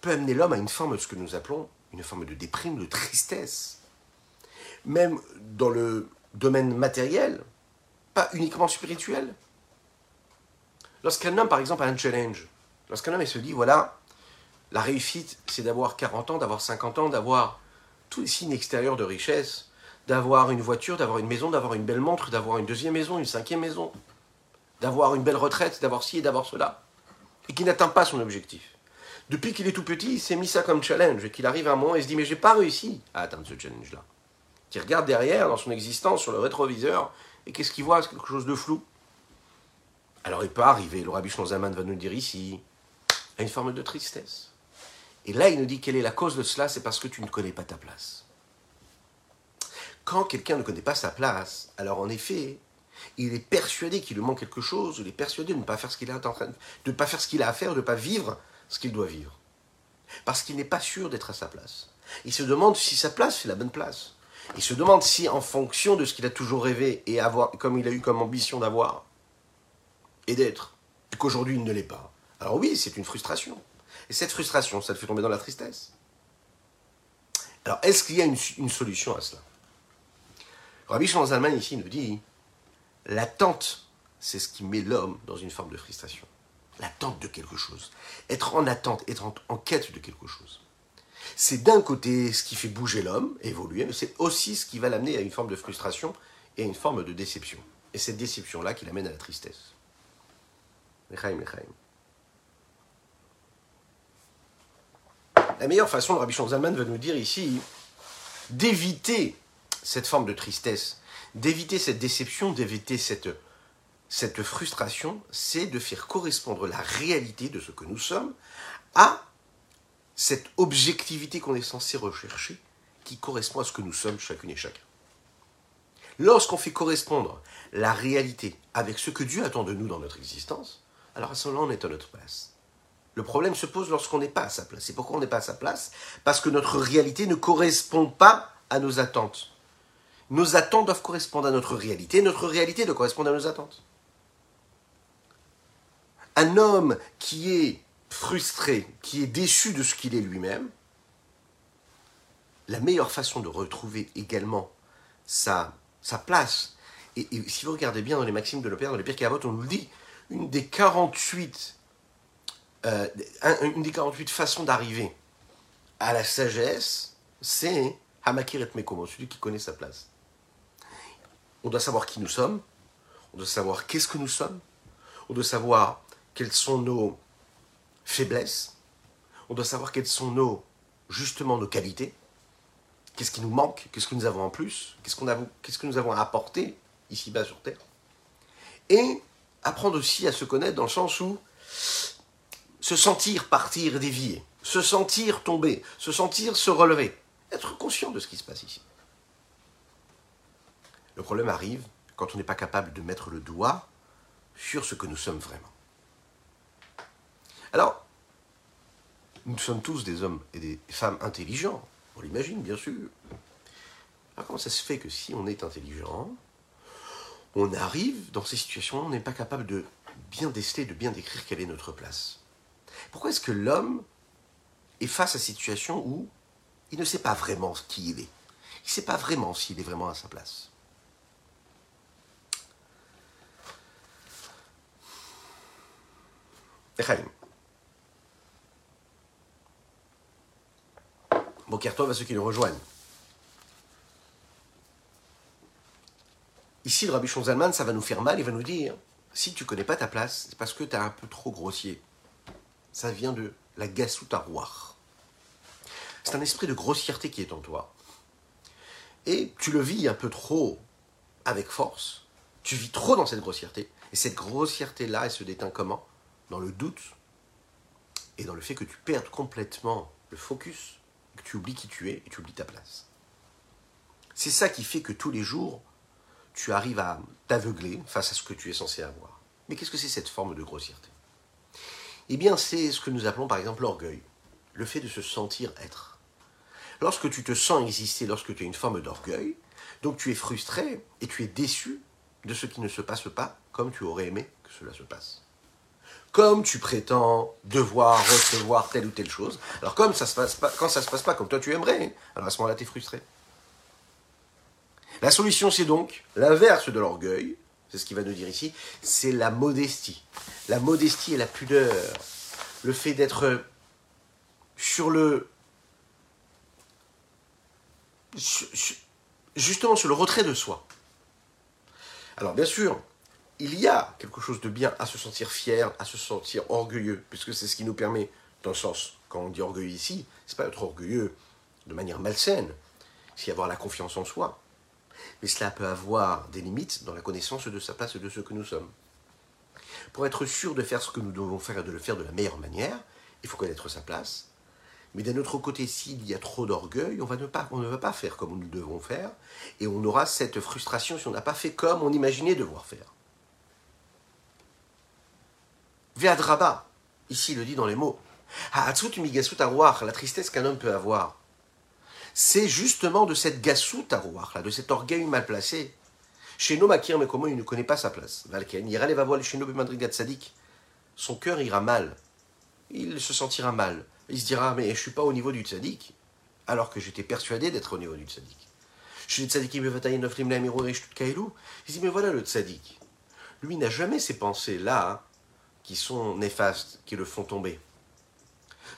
Peut amener l'homme à une forme de ce que nous appelons une forme de déprime, de tristesse. Même dans le domaine matériel, pas uniquement spirituel, Lorsqu'un homme, par exemple, a un challenge, lorsqu'un homme se dit, voilà, la réussite, c'est d'avoir 40 ans, d'avoir 50 ans, d'avoir tous les signes extérieurs de richesse, d'avoir une voiture, d'avoir une maison, d'avoir une belle montre, d'avoir une deuxième maison, une cinquième maison, d'avoir une belle retraite, d'avoir ci et d'avoir cela, et qui n'atteint pas son objectif. Depuis qu'il est tout petit, il s'est mis ça comme challenge, et qu'il arrive à un moment et se dit, mais j'ai pas réussi à atteindre ce challenge-là. Qui regarde derrière, dans son existence, sur le rétroviseur, et qu'est-ce qu'il voit? C'est quelque chose de flou. Alors il peut arriver, le Rabbi Zaman va nous dire ici, à une forme de tristesse. Et là, il nous dit quelle est la cause de cela, c'est parce que tu ne connais pas ta place. Quand quelqu'un ne connaît pas sa place, alors en effet, il est persuadé qu'il lui manque quelque chose, il est persuadé de ne pas faire ce qu'il train de, pas faire a à faire, de ne pas vivre ce qu'il doit vivre. Parce qu'il n'est pas sûr d'être à sa place. Il se demande si sa place, c'est la bonne place. Il se demande si, en fonction de ce qu'il a toujours rêvé et avoir, comme il a eu comme ambition d'avoir, et d'être, qu'aujourd'hui il ne l'est pas. Alors oui, c'est une frustration. Et cette frustration, ça le fait tomber dans la tristesse? Alors, est-ce qu'il y a une, solution à cela? Rabbi Shlomo ici nous dit l'attente, c'est ce qui met l'homme dans une forme de frustration. L'attente de quelque chose. Être en attente, être en, quête de quelque chose. C'est d'un côté ce qui fait bouger l'homme, évoluer, mais c'est aussi ce qui va l'amener à une forme de frustration et à une forme de déception. Et cette déception-là qui l'amène à la tristesse. La meilleure façon, le Rabbi Zalman va nous dire ici, d'éviter cette forme de tristesse, d'éviter cette déception, d'éviter cette, cette frustration, c'est de faire correspondre la réalité de ce que nous sommes à cette objectivité qu'on est censé rechercher, qui correspond à ce que nous sommes chacune et chacun. Lorsqu'on fait correspondre la réalité avec ce que Dieu attend de nous dans notre existence, alors à ce moment-là, on est à notre place. Le problème se pose lorsqu'on n'est pas à sa place. Et pourquoi on n'est pas à sa place? Parce que notre réalité ne correspond pas à nos attentes. Nos attentes doivent correspondre à notre réalité, notre réalité doit correspondre à nos attentes. Un homme qui est frustré, qui est déçu de ce qu'il est lui-même, la meilleure façon de retrouver également sa, place, et, si vous regardez bien dans les maximes de l'Opéra, dans les Pirkei Avot, on nous dit, une des 48, euh, une des 48 façons d'arriver à la sagesse, c'est Hamakir et Mekomo, celui qui connaît sa place. On doit savoir qui nous sommes, on doit savoir qu'est-ce que nous sommes, on doit savoir quelles sont nos faiblesses, on doit savoir quelles sont nos, justement, nos qualités, qu'est-ce qui nous manque, qu'est-ce que nous avons en plus, qu'est-ce, qu'on a, qu'est-ce que nous avons à apporter ici-bas sur Terre. Et apprendre aussi à se connaître dans le sens où se sentir partir dévier, se sentir tomber, se sentir se relever, être conscient de ce qui se passe ici. Le problème arrive quand on n'est pas capable de mettre le doigt sur ce que nous sommes vraiment. Alors, nous sommes tous des hommes et des femmes intelligents, on l'imagine bien sûr. Alors comment ça se fait que si on est intelligent, on arrive dans ces situations, on n'est pas capable de bien déceler, de bien décrire quelle est notre place? Pourquoi est-ce que l'homme est face à cette situation où il ne sait pas vraiment qui il est? Il ne sait pas vraiment s'il est vraiment à sa place. Echaim. Bokertov à ceux qui nous rejoignent. Ici, le Rabbi Zalman, ça va nous faire mal, il va nous dire si tu connais pas ta place, c'est parce que tu es un peu trop grossier. Ça vient de la gasoutaroir. C'est un esprit de grossièreté qui est en toi. Et tu le vis un peu trop avec force. Tu vis trop dans cette grossièreté. Et cette grossièreté-là, elle se déteint comment? Dans le doute et dans le fait que tu perdes complètement le focus, que tu oublies qui tu es et tu oublies ta place. C'est ça qui fait que tous les jours, tu arrives à t'aveugler face à ce que tu es censé avoir. Mais qu'est-ce que c'est cette forme de grossièreté? Eh bien, c'est ce que nous appelons par exemple l'orgueil, le fait de se sentir être. Lorsque tu te sens exister, lorsque tu as une forme d'orgueil, donc tu es frustré et tu es déçu de ce qui ne se passe pas comme tu aurais aimé que cela se passe. Comme tu prétends devoir recevoir telle ou telle chose, alors comme ça se passe pas, quand ça se passe pas comme toi tu aimerais, alors à ce moment-là tu es frustré. La solution, c'est donc l'inverse de l'orgueil, c'est ce qu'il va nous dire ici, c'est la modestie. La modestie et la pudeur. Le fait d'être sur le. justement sur le retrait de soi. Alors, bien sûr, il y a quelque chose de bien à se sentir fier, à se sentir orgueilleux, puisque c'est ce qui nous permet, dans le sens, quand on dit orgueilleux ici, c'est pas être orgueilleux de manière malsaine, c'est avoir la confiance en soi mais cela peut avoir des limites dans la connaissance de sa place et de ce que nous sommes. Pour être sûr de faire ce que nous devons faire et de le faire de la meilleure manière, il faut connaître sa place. Mais d'un autre côté, s'il y a trop d'orgueil, on, ne va pas faire comme nous devons faire, et on aura cette frustration si on n'a pas fait comme on imaginait devoir faire. Veadraba, ici le dit dans les mots. La tristesse qu'un homme peut avoir c'est justement de cette gassout à là, de cet orgueil mal placé. Chez Makir, mais comment il ne connaît pas sa place? Valken, ira va voir chez nous, Sadik. Son cœur ira mal. Il se sentira mal. Il se dira, mais je suis pas au niveau du tzaddik, alors que j'étais persuadé d'être au niveau du tzaddik. Chez les tzaddikim, il dit, mais voilà le tzaddik. Lui n'a jamais ces pensées-là qui sont néfastes, qui le font tomber.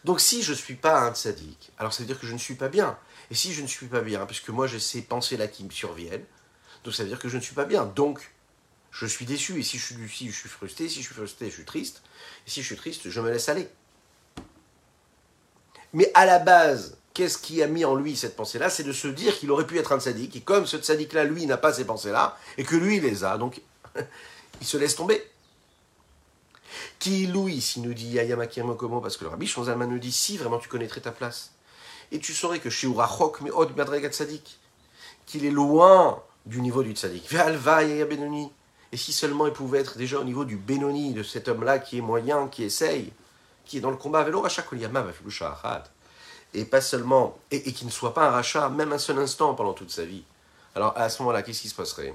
Donc si je ne suis pas un tzaddik, alors ça veut dire que je ne suis pas bien. Et si je ne suis pas bien, puisque moi j'ai ces pensées-là qui me surviennent, donc ça veut dire que je ne suis pas bien. Donc, je suis déçu. Et si je suis, si je suis frustré, si je suis frustré, je suis triste. Et si je suis triste, je me laisse aller. Mais à la base, qu'est-ce qui a mis en lui cette pensée-là? C'est de se dire qu'il aurait pu être un sadique, et comme ce sadique-là, lui, n'a pas ces pensées-là, et que lui, il les a, donc il se laisse tomber. Qui Louis, s'il nous dit Ayamaki Mokomo, parce que le rabbi Shonzalman nous dit si vraiment tu connaîtrais ta place et tu saurais que chez Urachok, mais Od Tzadik, qu'il est loin du niveau du Tzadik. Et si seulement il pouvait être déjà au niveau du Benoni, de cet homme-là qui est moyen, qui essaye, qui est dans le combat. Avec et pas seulement, et, qui ne soit pas un rachat, même un seul instant pendant toute sa vie. Alors à ce moment-là, qu'est-ce qui se passerait?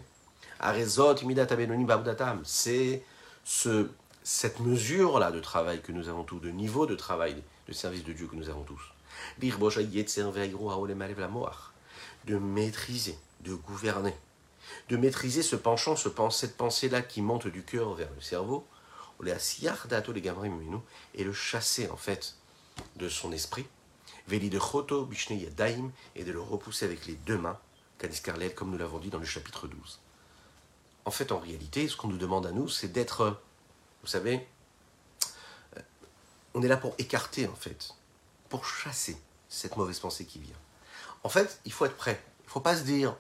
C'est ce, cette mesure-là de travail que nous avons tous, de niveau de travail, de service de Dieu que nous avons tous de maîtriser, de gouverner, de maîtriser ce penchant, ce, cette pensée-là qui monte du cœur vers le cerveau, et le chasser en fait de son esprit, et de le repousser avec les deux mains, comme nous l'avons dit dans le chapitre 12. En fait, en réalité, ce qu'on nous demande à nous, c'est d'être, vous savez, euh, on est là pour écarter, en fait, pour chasser cette mauvaise pensée qui vient. En fait, il faut être prêt. Il ne faut pas se dire,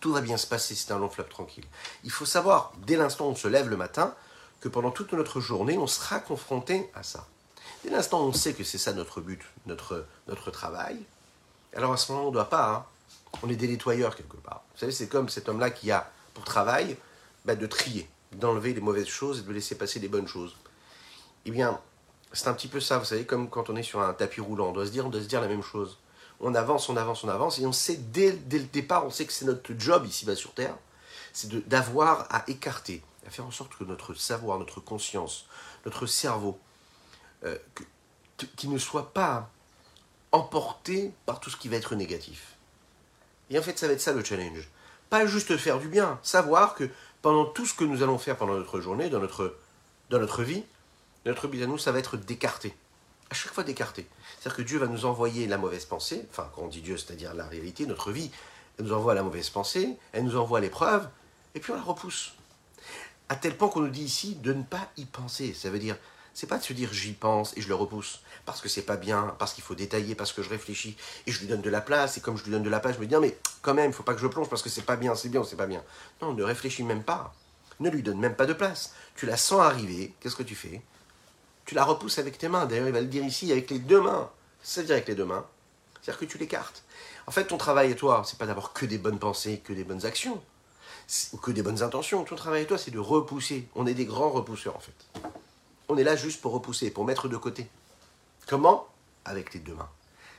tout va bien se passer, c'est un long fleuve tranquille. Il faut savoir, dès l'instant où on se lève le matin, que pendant toute notre journée, on sera confronté à ça. Dès l'instant où on sait que c'est ça notre but, notre, notre travail, alors à ce moment, on ne doit pas. Hein. on est des nettoyeurs quelque part. Vous savez, c'est comme cet homme-là qui a pour travail bah, de trier, d'enlever les mauvaises choses et de laisser passer les bonnes choses. Eh bien, c'est un petit peu ça, vous savez, comme quand on est sur un tapis roulant, on doit se dire, on doit se dire la même chose. On avance, on avance, on avance, et on sait dès, dès le départ, on sait que c'est notre job ici-bas sur Terre, c'est d'avoir à écarter, à faire en sorte que notre savoir, notre conscience, notre cerveau, euh, qui ne soit pas emporté par tout ce qui va être négatif. Et en fait, ça va être ça le challenge. Pas juste faire du bien, savoir que pendant tout ce que nous allons faire pendant notre journée, dans notre, dans notre vie, notre but à nous, ça va être d'écarter. À chaque fois d'écarter. C'est-à-dire que Dieu va nous envoyer la mauvaise pensée, enfin quand on dit Dieu, c'est-à-dire la réalité, notre vie, elle nous envoie la mauvaise pensée, elle nous envoie l'épreuve, et puis on la repousse. À tel point qu'on nous dit ici de ne pas y penser. Ça veut dire, c'est pas de se dire j'y pense et je le repousse parce que c'est pas bien, parce qu'il faut détailler, parce que je réfléchis et je lui donne de la place et comme je lui donne de la place, je me dis mais quand même, il faut pas que je plonge parce que c'est pas bien, c'est bien ou c'est pas bien. Non, ne réfléchis même pas. Ne lui donne même pas de place. Tu la sens arriver, qu'est-ce que tu fais? Tu la repousses avec tes mains. D'ailleurs, il va le dire ici avec les deux mains. Ça veut dire avec les deux mains. C'est-à-dire que tu l'écartes. En fait, ton travail et toi, c'est pas d'avoir que des bonnes pensées, que des bonnes actions, ou que des bonnes intentions. Ton travail et toi, c'est de repousser. On est des grands repousseurs en fait. On est là juste pour repousser, pour mettre de côté. Comment? Avec les deux mains.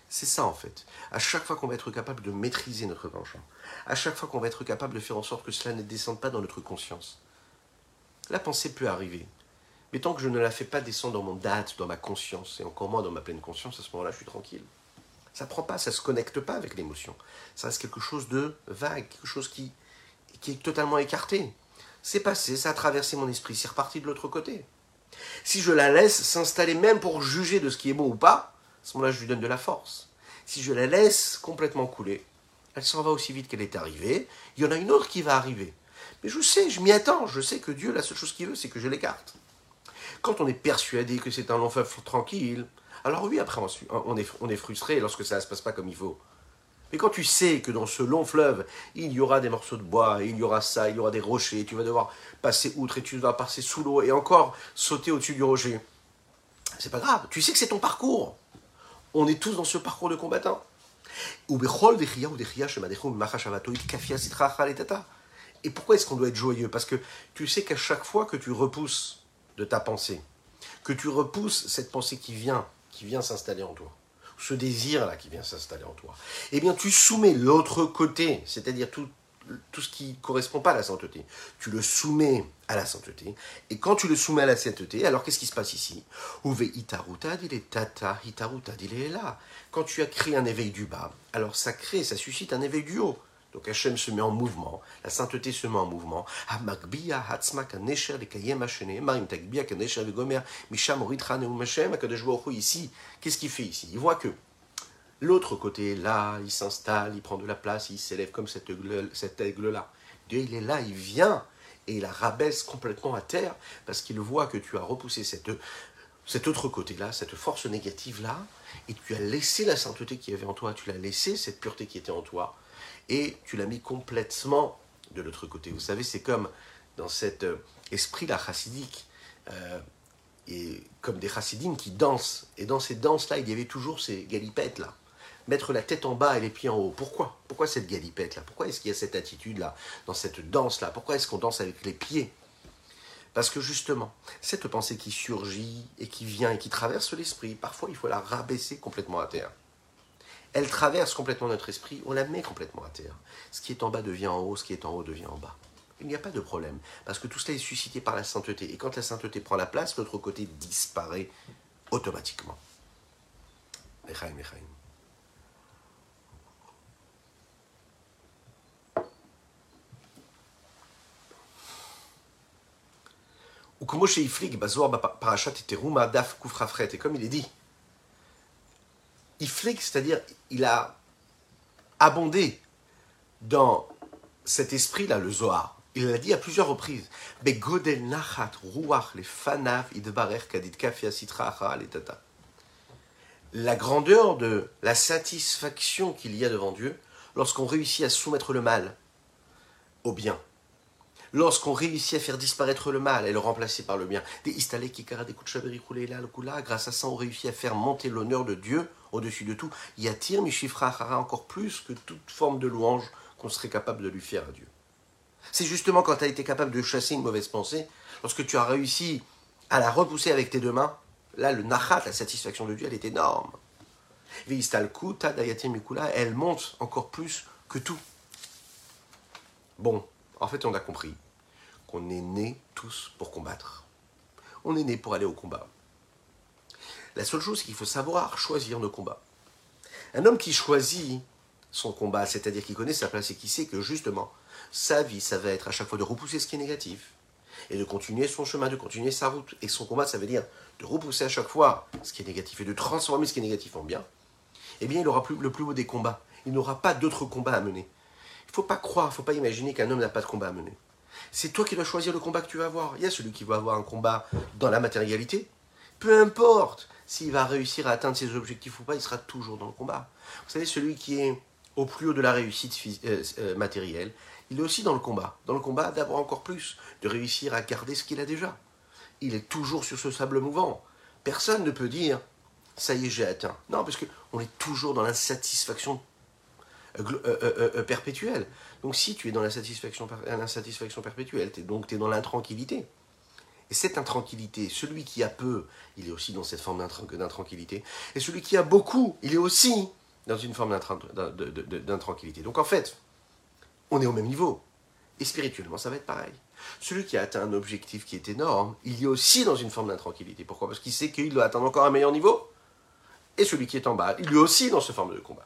C'est ça en fait. À chaque fois qu'on va être capable de maîtriser notre penchant, à chaque fois qu'on va être capable de faire en sorte que cela ne descende pas dans notre conscience, la pensée peut arriver. Mais tant que je ne la fais pas descendre dans mon date, dans ma conscience, et encore moins dans ma pleine conscience, à ce moment-là, je suis tranquille. Ça prend pas, ça se connecte pas avec l'émotion. Ça reste quelque chose de vague, quelque chose qui, qui est totalement écarté. C'est passé, ça a traversé mon esprit, c'est reparti de l'autre côté. Si je la laisse s'installer même pour juger de ce qui est bon ou pas, à ce moment-là, je lui donne de la force. Si je la laisse complètement couler, elle s'en va aussi vite qu'elle est arrivée. Il y en a une autre qui va arriver. Mais je sais, je m'y attends. Je sais que Dieu, la seule chose qu'il veut, c'est que je l'écarte. Quand on est persuadé que c'est un long fleuve tranquille, alors oui, après, on est, frustré lorsque ça ne se passe pas comme il faut. Mais quand tu sais que dans ce long fleuve, il y aura des morceaux de bois, il y aura ça, il y aura des rochers, tu vas devoir passer outre et tu dois passer sous l'eau et encore sauter au-dessus du rocher, c'est pas grave, tu sais que c'est ton parcours. On est tous dans ce parcours de combattant. Et pourquoi est-ce qu'on doit être joyeux? Parce que tu sais qu'à chaque fois que tu repousses de ta pensée, que tu repousses cette pensée qui vient, qui vient s'installer en toi, ce désir-là qui vient s'installer en toi, eh bien tu soumets l'autre côté, c'est-à-dire tout, tout ce qui ne correspond pas à la sainteté. Tu le soumets à la sainteté. Et quand tu le soumets à la sainteté, alors qu'est-ce qui se passe ici? Quand tu as créé un éveil du bas, alors ça crée, ça suscite un éveil du haut. Donc Hachem se met en mouvement, la sainteté se met en mouvement. Ici, qu'est-ce qu'il fait ici? Il voit que l'autre côté est là, il s'installe, il prend de la place, il s'élève comme cet aigle-là. Dieu, il est là, il vient et il la rabaisse complètement à terre parce qu'il voit que tu as repoussé cette, cet autre côté-là, cette force négative-là, et tu as laissé la sainteté qui avait en toi, tu l'as laissé, cette pureté qui était en toi, et tu l'as mis complètement de l'autre côté. Vous savez, c'est comme dans cet euh, esprit-là chassidique, euh, et comme des chassidines qui dansent. Et dans ces danses-là, il y avait toujours ces galipettes-là. Mettre la tête en bas et les pieds en haut. Pourquoi? Pourquoi cette galipette-là? Pourquoi est-ce qu'il y a cette attitude-là, dans cette danse-là? Pourquoi est-ce qu'on danse avec les pieds? Parce que justement, cette pensée qui surgit et qui vient et qui traverse l'esprit, parfois il faut la rabaisser complètement à terre elle traverse complètement notre esprit, on la met complètement à terre. Ce qui est en bas devient en haut, ce qui est en haut devient en bas. Il n'y a pas de problème, parce que tout cela est suscité par la sainteté. Et quand la sainteté prend la place, l'autre côté disparaît automatiquement. Echaim, Et comme il est dit, Iflik, c'est-à-dire il a abondé dans cet esprit-là, le Zohar. Il l'a dit à plusieurs reprises. La grandeur de la satisfaction qu'il y a devant Dieu lorsqu'on réussit à soumettre le mal au bien. Lorsqu'on réussit à faire disparaître le mal et le remplacer par le bien. Grâce à ça, on réussit à faire monter l'honneur de Dieu au-dessus de tout. Yatir Mishifra encore plus que toute forme de louange qu'on serait capable de lui faire à Dieu. C'est justement quand tu as été capable de chasser une mauvaise pensée, lorsque tu as réussi à la repousser avec tes deux mains, là, le nachat, la satisfaction de Dieu, elle est énorme. Elle monte encore plus que tout. Bon, en fait, on a compris qu'on est né tous pour combattre. On est né pour aller au combat. La seule chose, c'est qu'il faut savoir choisir nos combats. Un homme qui choisit son combat, c'est-à-dire qui connaît sa place et qui sait que justement, sa vie, ça va être à chaque fois de repousser ce qui est négatif et de continuer son chemin, de continuer sa route. Et son combat, ça veut dire de repousser à chaque fois ce qui est négatif et de transformer ce qui est négatif en bien. Eh bien, il aura plus, le plus beau des combats. Il n'aura pas d'autres combats à mener. Il ne faut pas croire, il ne faut pas imaginer qu'un homme n'a pas de combat à mener. C'est toi qui dois choisir le combat que tu vas avoir. Il y a celui qui va avoir un combat dans la matérialité. Peu importe s'il va réussir à atteindre ses objectifs ou pas, il sera toujours dans le combat. Vous savez, celui qui est au plus haut de la réussite euh, euh, matérielle, il est aussi dans le combat. Dans le combat d'avoir encore plus, de réussir à garder ce qu'il a déjà. Il est toujours sur ce sable mouvant. Personne ne peut dire ça y est, j'ai atteint. Non, parce qu'on est toujours dans l'insatisfaction euh, perpétuelle. Donc si tu es dans l'insatisfaction, perpétuelle, donc tu es dans l'intranquillité. Et cette intranquillité, celui qui a peu, il est aussi dans cette forme d'intranquillité. Et celui qui a beaucoup, il est aussi dans une forme d'intranquillité. Donc en fait, on est au même niveau. Et spirituellement, ça va être pareil. Celui qui a atteint un objectif qui est énorme, il est aussi dans une forme d'intranquillité. Pourquoi? Parce qu'il sait qu'il doit atteindre encore un meilleur niveau. Et celui qui est en bas, il est aussi dans ce forme de combat.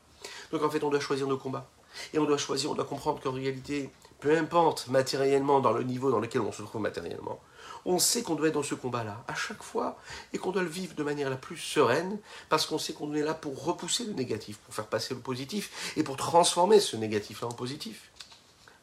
Donc en fait, on doit choisir nos combats. Et on doit choisir, on doit comprendre qu'en réalité, peu importe matériellement dans le niveau dans lequel on se trouve matériellement, on sait qu'on doit être dans ce combat-là, à chaque fois, et qu'on doit le vivre de manière la plus sereine, parce qu'on sait qu'on est là pour repousser le négatif, pour faire passer le positif, et pour transformer ce négatif-là en positif.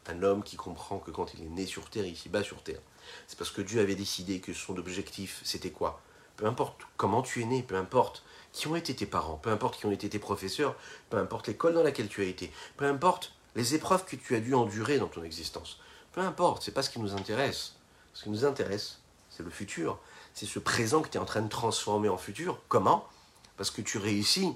Un homme qui comprend que quand il est né sur Terre, ici bas sur Terre, c'est parce que Dieu avait décidé que son objectif, c'était quoi? Peu importe comment tu es né, peu importe qui ont été tes parents, peu importe qui ont été tes professeurs, peu importe l'école dans laquelle tu as été, peu importe les épreuves que tu as dû endurer dans ton existence, peu importe, c'est pas ce qui nous intéresse. Ce qui nous intéresse, c'est le futur. C'est ce présent que tu es en train de transformer en futur. Comment? Parce que tu réussis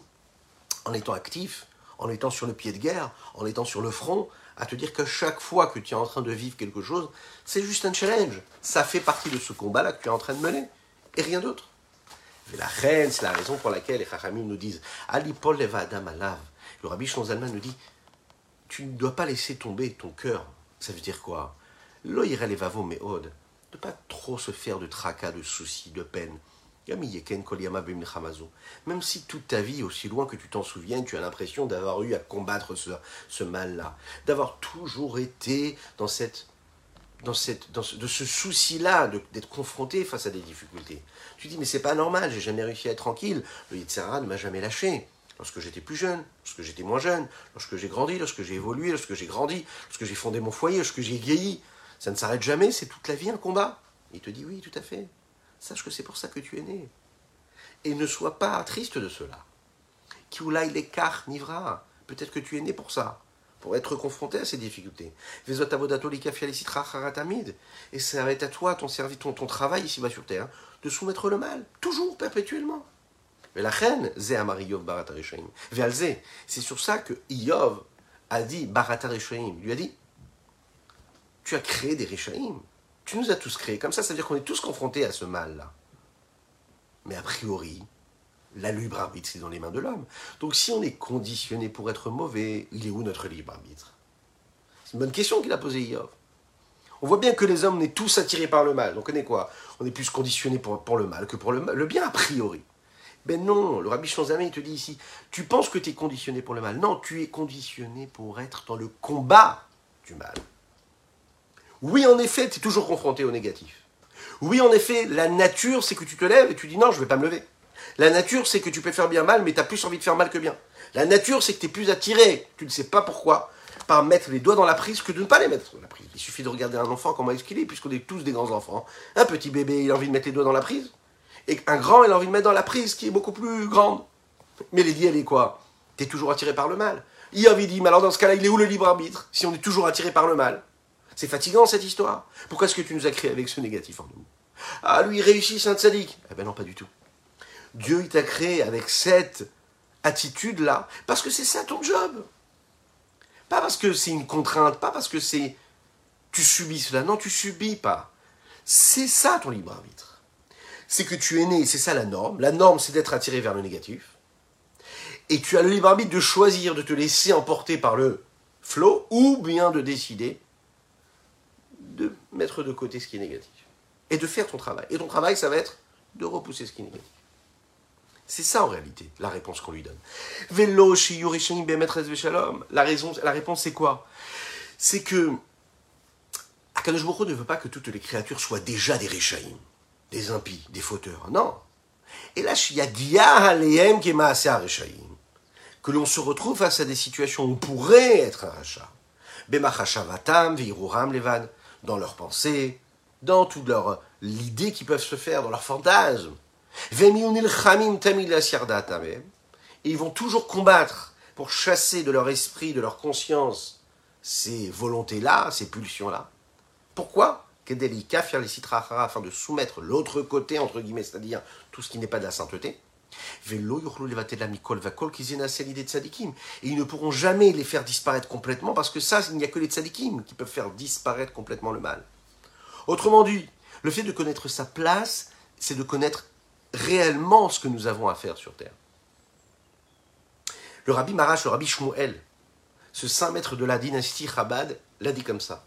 en étant actif, en étant sur le pied de guerre, en étant sur le front, à te dire que chaque fois que tu es en train de vivre quelque chose, c'est juste un challenge. Ça fait partie de ce combat-là que tu es en train de mener. Et rien d'autre. Mais la reine, c'est la raison pour laquelle les Chachamim nous disent Ali Paul Leva Adam Alav. Le Rabbi Shonzalman nous dit Tu ne dois pas laisser tomber ton cœur. Ça veut dire quoi? Lo Levavo Meod ne pas trop se faire de tracas, de soucis, de peine. Même si toute ta vie, aussi loin que tu t'en souviens, tu as l'impression d'avoir eu à combattre ce, mal-là, d'avoir toujours été dans cette, dans cette, dans ce, de ce souci-là, d'être confronté face à des difficultés. Tu dis, mais c'est pas normal, j'ai jamais réussi à être tranquille. Le Yitzhara ne m'a jamais lâché. Lorsque j'étais plus jeune, lorsque j'étais moins jeune, lorsque j'ai grandi, lorsque j'ai évolué, lorsque j'ai grandi, lorsque j'ai fondé mon foyer, lorsque j'ai vieilli, ça ne s'arrête jamais, c'est toute la vie un combat. Il te dit oui, tout à fait. Sache que c'est pour ça que tu es né. Et ne sois pas triste de cela. Kiulai l'écart nivra. Peut-être que tu es né pour ça, pour être confronté à ces difficultés. Et ça va être à toi, ton service, ton, travail ici-bas sur terre, de soumettre le mal, toujours, perpétuellement. Mais la reine, c'est sur ça que Iov a dit Baratarishaim. lui a dit tu as créé des Rishaïm. Tu nous as tous créés. Comme ça, ça veut dire qu'on est tous confrontés à ce mal-là. Mais a priori, la libre arbitre, c'est dans les mains de l'homme. Donc si on est conditionné pour être mauvais, il est où notre libre arbitre? C'est une bonne question qu'il a posée Yov. On voit bien que les hommes, on est tous attirés par le mal. Donc on est quoi? On est plus conditionné pour, le mal que pour le, le bien a priori. Ben non, le rabbi Shanzamé, il te dit ici, tu penses que tu es conditionné pour le mal. Non, tu es conditionné pour être dans le combat du mal. Oui, en effet, tu es toujours confronté au négatif. Oui, en effet, la nature, c'est que tu te lèves et tu dis non, je ne vais pas me lever. La nature, c'est que tu peux faire bien mal, mais tu as plus envie de faire mal que bien. La nature, c'est que tu es plus attiré, tu ne sais pas pourquoi, par mettre les doigts dans la prise que de ne pas les mettre dans la prise. Il suffit de regarder un enfant, comment est-ce qu'il est, puisqu'on est tous des grands enfants. Un petit bébé, il a envie de mettre les doigts dans la prise. Et un grand, il a envie de mettre dans la prise qui est beaucoup plus grande. Mais l'idée, elle est quoi? Tu es toujours attiré par le mal. Il avait dit, mais alors dans ce cas-là, il est où le libre arbitre? Si on est toujours attiré par le mal C'est fatigant cette histoire. Pourquoi est-ce que tu nous as créé avec ce négatif en nous? Ah, lui, il réussit, c'est un sadique. Eh ben non, pas du tout. Dieu, il t'a créé avec cette attitude-là, parce que c'est ça ton job. Pas parce que c'est une contrainte, pas parce que c'est tu subis cela. Non, tu subis pas. C'est ça ton libre arbitre. C'est que tu es né, c'est ça la norme. La norme, c'est d'être attiré vers le négatif. Et tu as le libre arbitre de choisir de te laisser emporter par le flot ou bien de décider de mettre de côté ce qui est négatif. Et de faire ton travail. Et ton travail, ça va être de repousser ce qui est négatif. C'est ça en réalité, la réponse qu'on lui donne. Velo La, raison, la réponse c'est quoi? C'est que Akadosh Baruch ne veut pas que toutes les créatures soient déjà des Rechaim, des impies, des fauteurs. Non. Et là, Que l'on se retrouve face à des situations où on pourrait être un rachat. Bemachashavatam, Levan, dans leurs pensées, dans toute leur l'idée qu'ils peuvent se faire, dans leurs fantasmes. Et ils vont toujours combattre pour chasser de leur esprit, de leur conscience, ces volontés-là, ces pulsions-là. Pourquoi? Kedelika, faire les afin de soumettre l'autre côté, entre guillemets, c'est-à-dire tout ce qui n'est pas de la sainteté. Et ils ne pourront jamais les faire disparaître complètement, parce que ça, il n'y a que les tzadikim qui peuvent faire disparaître complètement le mal. Autrement dit, le fait de connaître sa place, c'est de connaître réellement ce que nous avons à faire sur terre. Le rabbi Marash, le rabbi Shmuel, ce saint maître de la dynastie Chabad, l'a dit comme ça.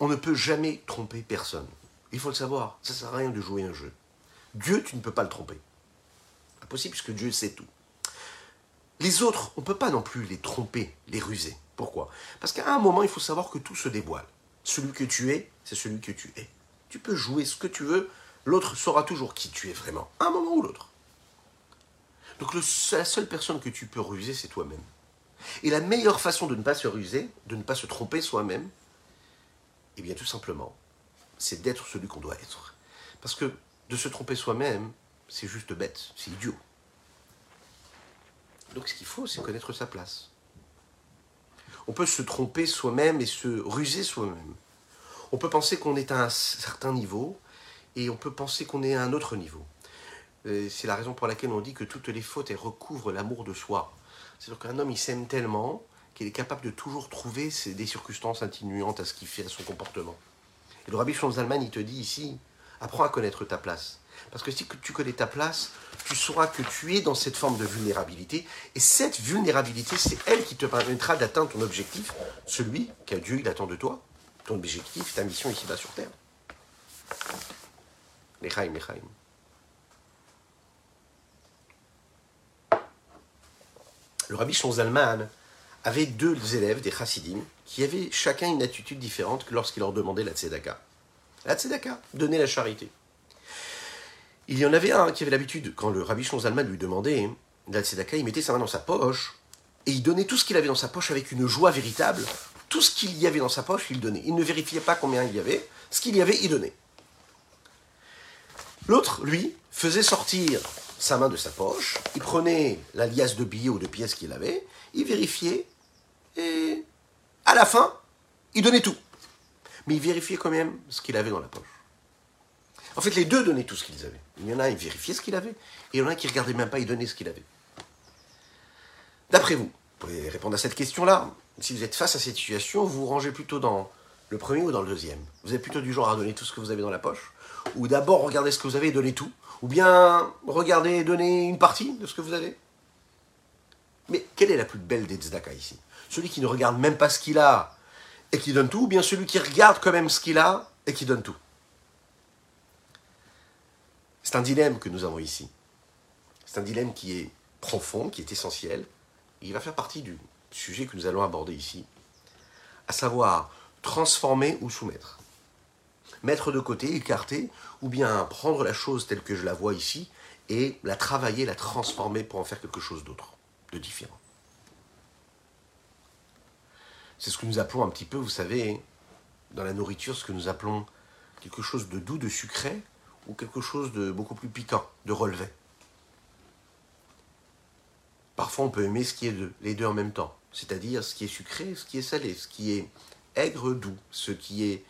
On ne peut jamais tromper personne. Il faut le savoir, ça ne sert à rien de jouer un jeu. Dieu, tu ne peux pas le tromper. Impossible puisque Dieu sait tout. Les autres, on ne peut pas non plus les tromper, les ruser. Pourquoi? Parce qu'à un moment, il faut savoir que tout se dévoile. Celui que tu es, c'est celui que tu es. Tu peux jouer ce que tu veux, l'autre saura toujours qui tu es vraiment, un moment ou l'autre. Donc la seule personne que tu peux ruser, c'est toi-même. Et la meilleure façon de ne pas se ruser, de ne pas se tromper soi-même, eh bien tout simplement, c'est d'être celui qu'on doit être. Parce que de se tromper soi-même, c'est juste bête, c'est idiot. Donc ce qu'il faut, c'est connaître sa place. On peut se tromper soi-même et se ruser soi-même. On peut penser qu'on est à un certain niveau et on peut penser qu'on est à un autre niveau. Euh, c'est la raison pour laquelle on dit que toutes les fautes, recouvrent l'amour de soi. C'est-à-dire qu'un homme, il s'aime tellement qu'il est capable de toujours trouver des circonstances atténuantes à ce qu'il fait, à son comportement. Et le Rabbi Zalman, il te dit ici, apprends à connaître ta place. Parce que si tu connais ta place, tu sauras que tu es dans cette forme de vulnérabilité. Et cette vulnérabilité, c'est elle qui te permettra d'atteindre ton objectif, celui qu'à Dieu il attend de toi. Ton objectif, ta mission ici-bas sur Terre. Lechaim, Lechaim. Le rabbi Zalman avait deux élèves, des chassidim, qui avaient chacun une attitude différente lorsqu'il leur demandait la tzedaka. La tzedaka, donner la charité. Il y en avait un qui avait l'habitude, quand le rabbi Zalman lui demandait la il mettait sa main dans sa poche et il donnait tout ce qu'il avait dans sa poche avec une joie véritable. Tout ce qu'il y avait dans sa poche, il donnait. Il ne vérifiait pas combien il y avait. Ce qu'il y avait, il donnait. L'autre, lui, faisait sortir sa main de sa poche, il prenait la liasse de billets ou de pièces qu'il avait, il vérifiait, et à la fin, il donnait tout. Mais il vérifiait quand même ce qu'il avait dans la poche. En fait, les deux donnaient tout ce qu'ils avaient. Il y en a, il vérifiait ce qu'il avait, et il y en a qui ne regardait même pas, il donnait ce qu'il avait. D'après vous, vous pouvez répondre à cette question-là. Si vous êtes face à cette situation, vous vous rangez plutôt dans le premier ou dans le deuxième? Vous êtes plutôt du genre à donner tout ce que vous avez dans la poche, ou d'abord regardez ce que vous avez et donnez tout, ou bien regardez et donnez une partie de ce que vous avez? Mais quelle est la plus belle des tzedaka ici? Celui qui ne regarde même pas ce qu'il a et qui donne tout, ou bien celui qui regarde quand même ce qu'il a et qui donne tout C'est un dilemme que nous avons ici. C'est un dilemme qui est profond, qui est essentiel. il va faire partie du sujet que nous allons aborder ici, à savoir transformer ou soumettre. mettre de côté, écarter, ou bien prendre la chose telle que je la vois ici et la travailler, la transformer pour en faire quelque chose d'autre, de différent. C'est ce que nous appelons un petit peu, vous savez, dans la nourriture, ce que nous appelons quelque chose de doux, de sucré, ou quelque chose de beaucoup plus piquant, de relevé. Parfois, on peut aimer ce qui est deux, les deux en même temps, c'est-à-dire ce qui est sucré, ce qui est salé, ce qui est aigre, doux, ce qui est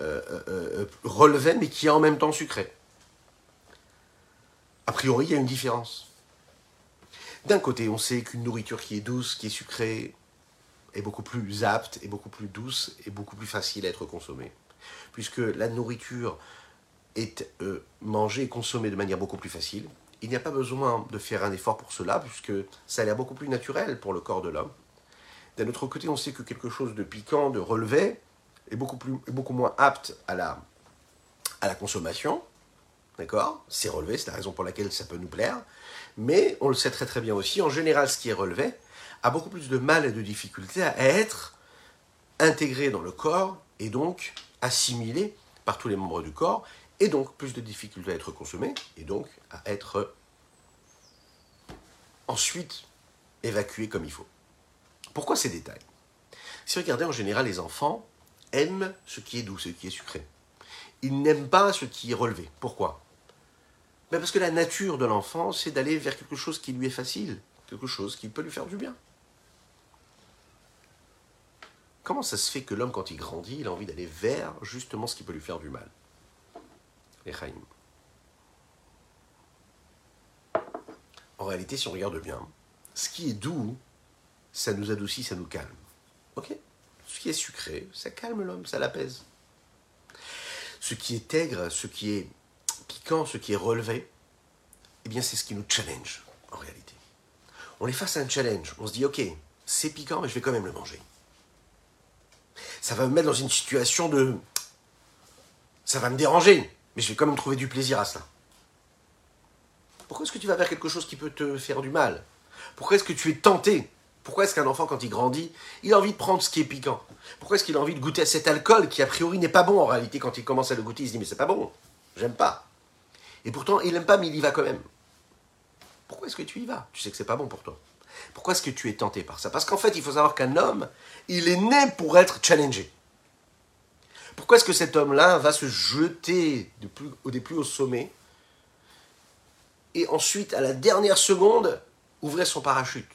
euh, euh, euh, relevé, mais qui est en même temps sucré. A priori, il y a une différence. D'un côté, on sait qu'une nourriture qui est douce, qui est sucrée, est beaucoup plus apte, et beaucoup plus douce, et beaucoup plus facile à être consommée. Puisque la nourriture est mangée et consommée de manière beaucoup plus facile, il n'y a pas besoin de faire un effort pour cela, puisque ça a l'air beaucoup plus naturel pour le corps de l'homme. D'un autre côté, on sait que quelque chose de piquant, de relevé, est beaucoup, plus, beaucoup moins apte à la, à la consommation. D'accord? C'est relevé, c'est la raison pour laquelle ça peut nous plaire. Mais on le sait très très bien aussi, en général, ce qui est relevé a beaucoup plus de mal et de difficulté à être intégré dans le corps et donc assimilé par tous les membres du corps et donc plus de difficultés à être consommé, et donc à être ensuite évacué comme il faut. Pourquoi ces détails? Si vous regardez en général, les enfants aiment ce qui est doux, ce qui est sucré. Ils n'aiment pas ce qui est relevé. Pourquoi? Ben Parce que la nature de l'enfant, c'est d'aller vers quelque chose qui lui est facile, quelque chose qui peut lui faire du bien. Comment ça se fait que l'homme, quand il grandit, il a envie d'aller vers justement ce qui peut lui faire du mal en réalité, si on regarde bien, ce qui est doux, ça nous adoucit, ça nous calme. Ok? Ce qui est sucré, ça calme l'homme, ça l'apaise. Ce qui est aigre, ce qui est piquant, ce qui est relevé, eh bien c'est ce qui nous challenge, en réalité. On est face à un challenge, on se dit, ok, c'est piquant, mais je vais quand même le manger. Ça va me mettre dans une situation de... Ça va me déranger, mais je vais quand même trouver du plaisir à cela. Pourquoi est-ce que tu vas vers quelque chose qui peut te faire du mal? Pourquoi est-ce que tu es tenté? Pourquoi est-ce qu'un enfant, quand il grandit, il a envie de prendre ce qui est piquant? Pourquoi est-ce qu'il a envie de goûter à cet alcool qui, a priori, n'est pas bon en réalité Quand il commence à le goûter, il se dit Mais c'est pas bon, j'aime pas. Et pourtant, il n'aime pas, mais il y va quand même. Pourquoi est-ce que tu y vas? Tu sais que c'est pas bon pour toi. Pourquoi est-ce que tu es tenté par ça? Parce qu'en fait, il faut savoir qu'un homme, il est né pour être challengé. Pourquoi est-ce que cet homme-là va se jeter des plus hauts sommets et ensuite, à la dernière seconde, ouvrir son parachute?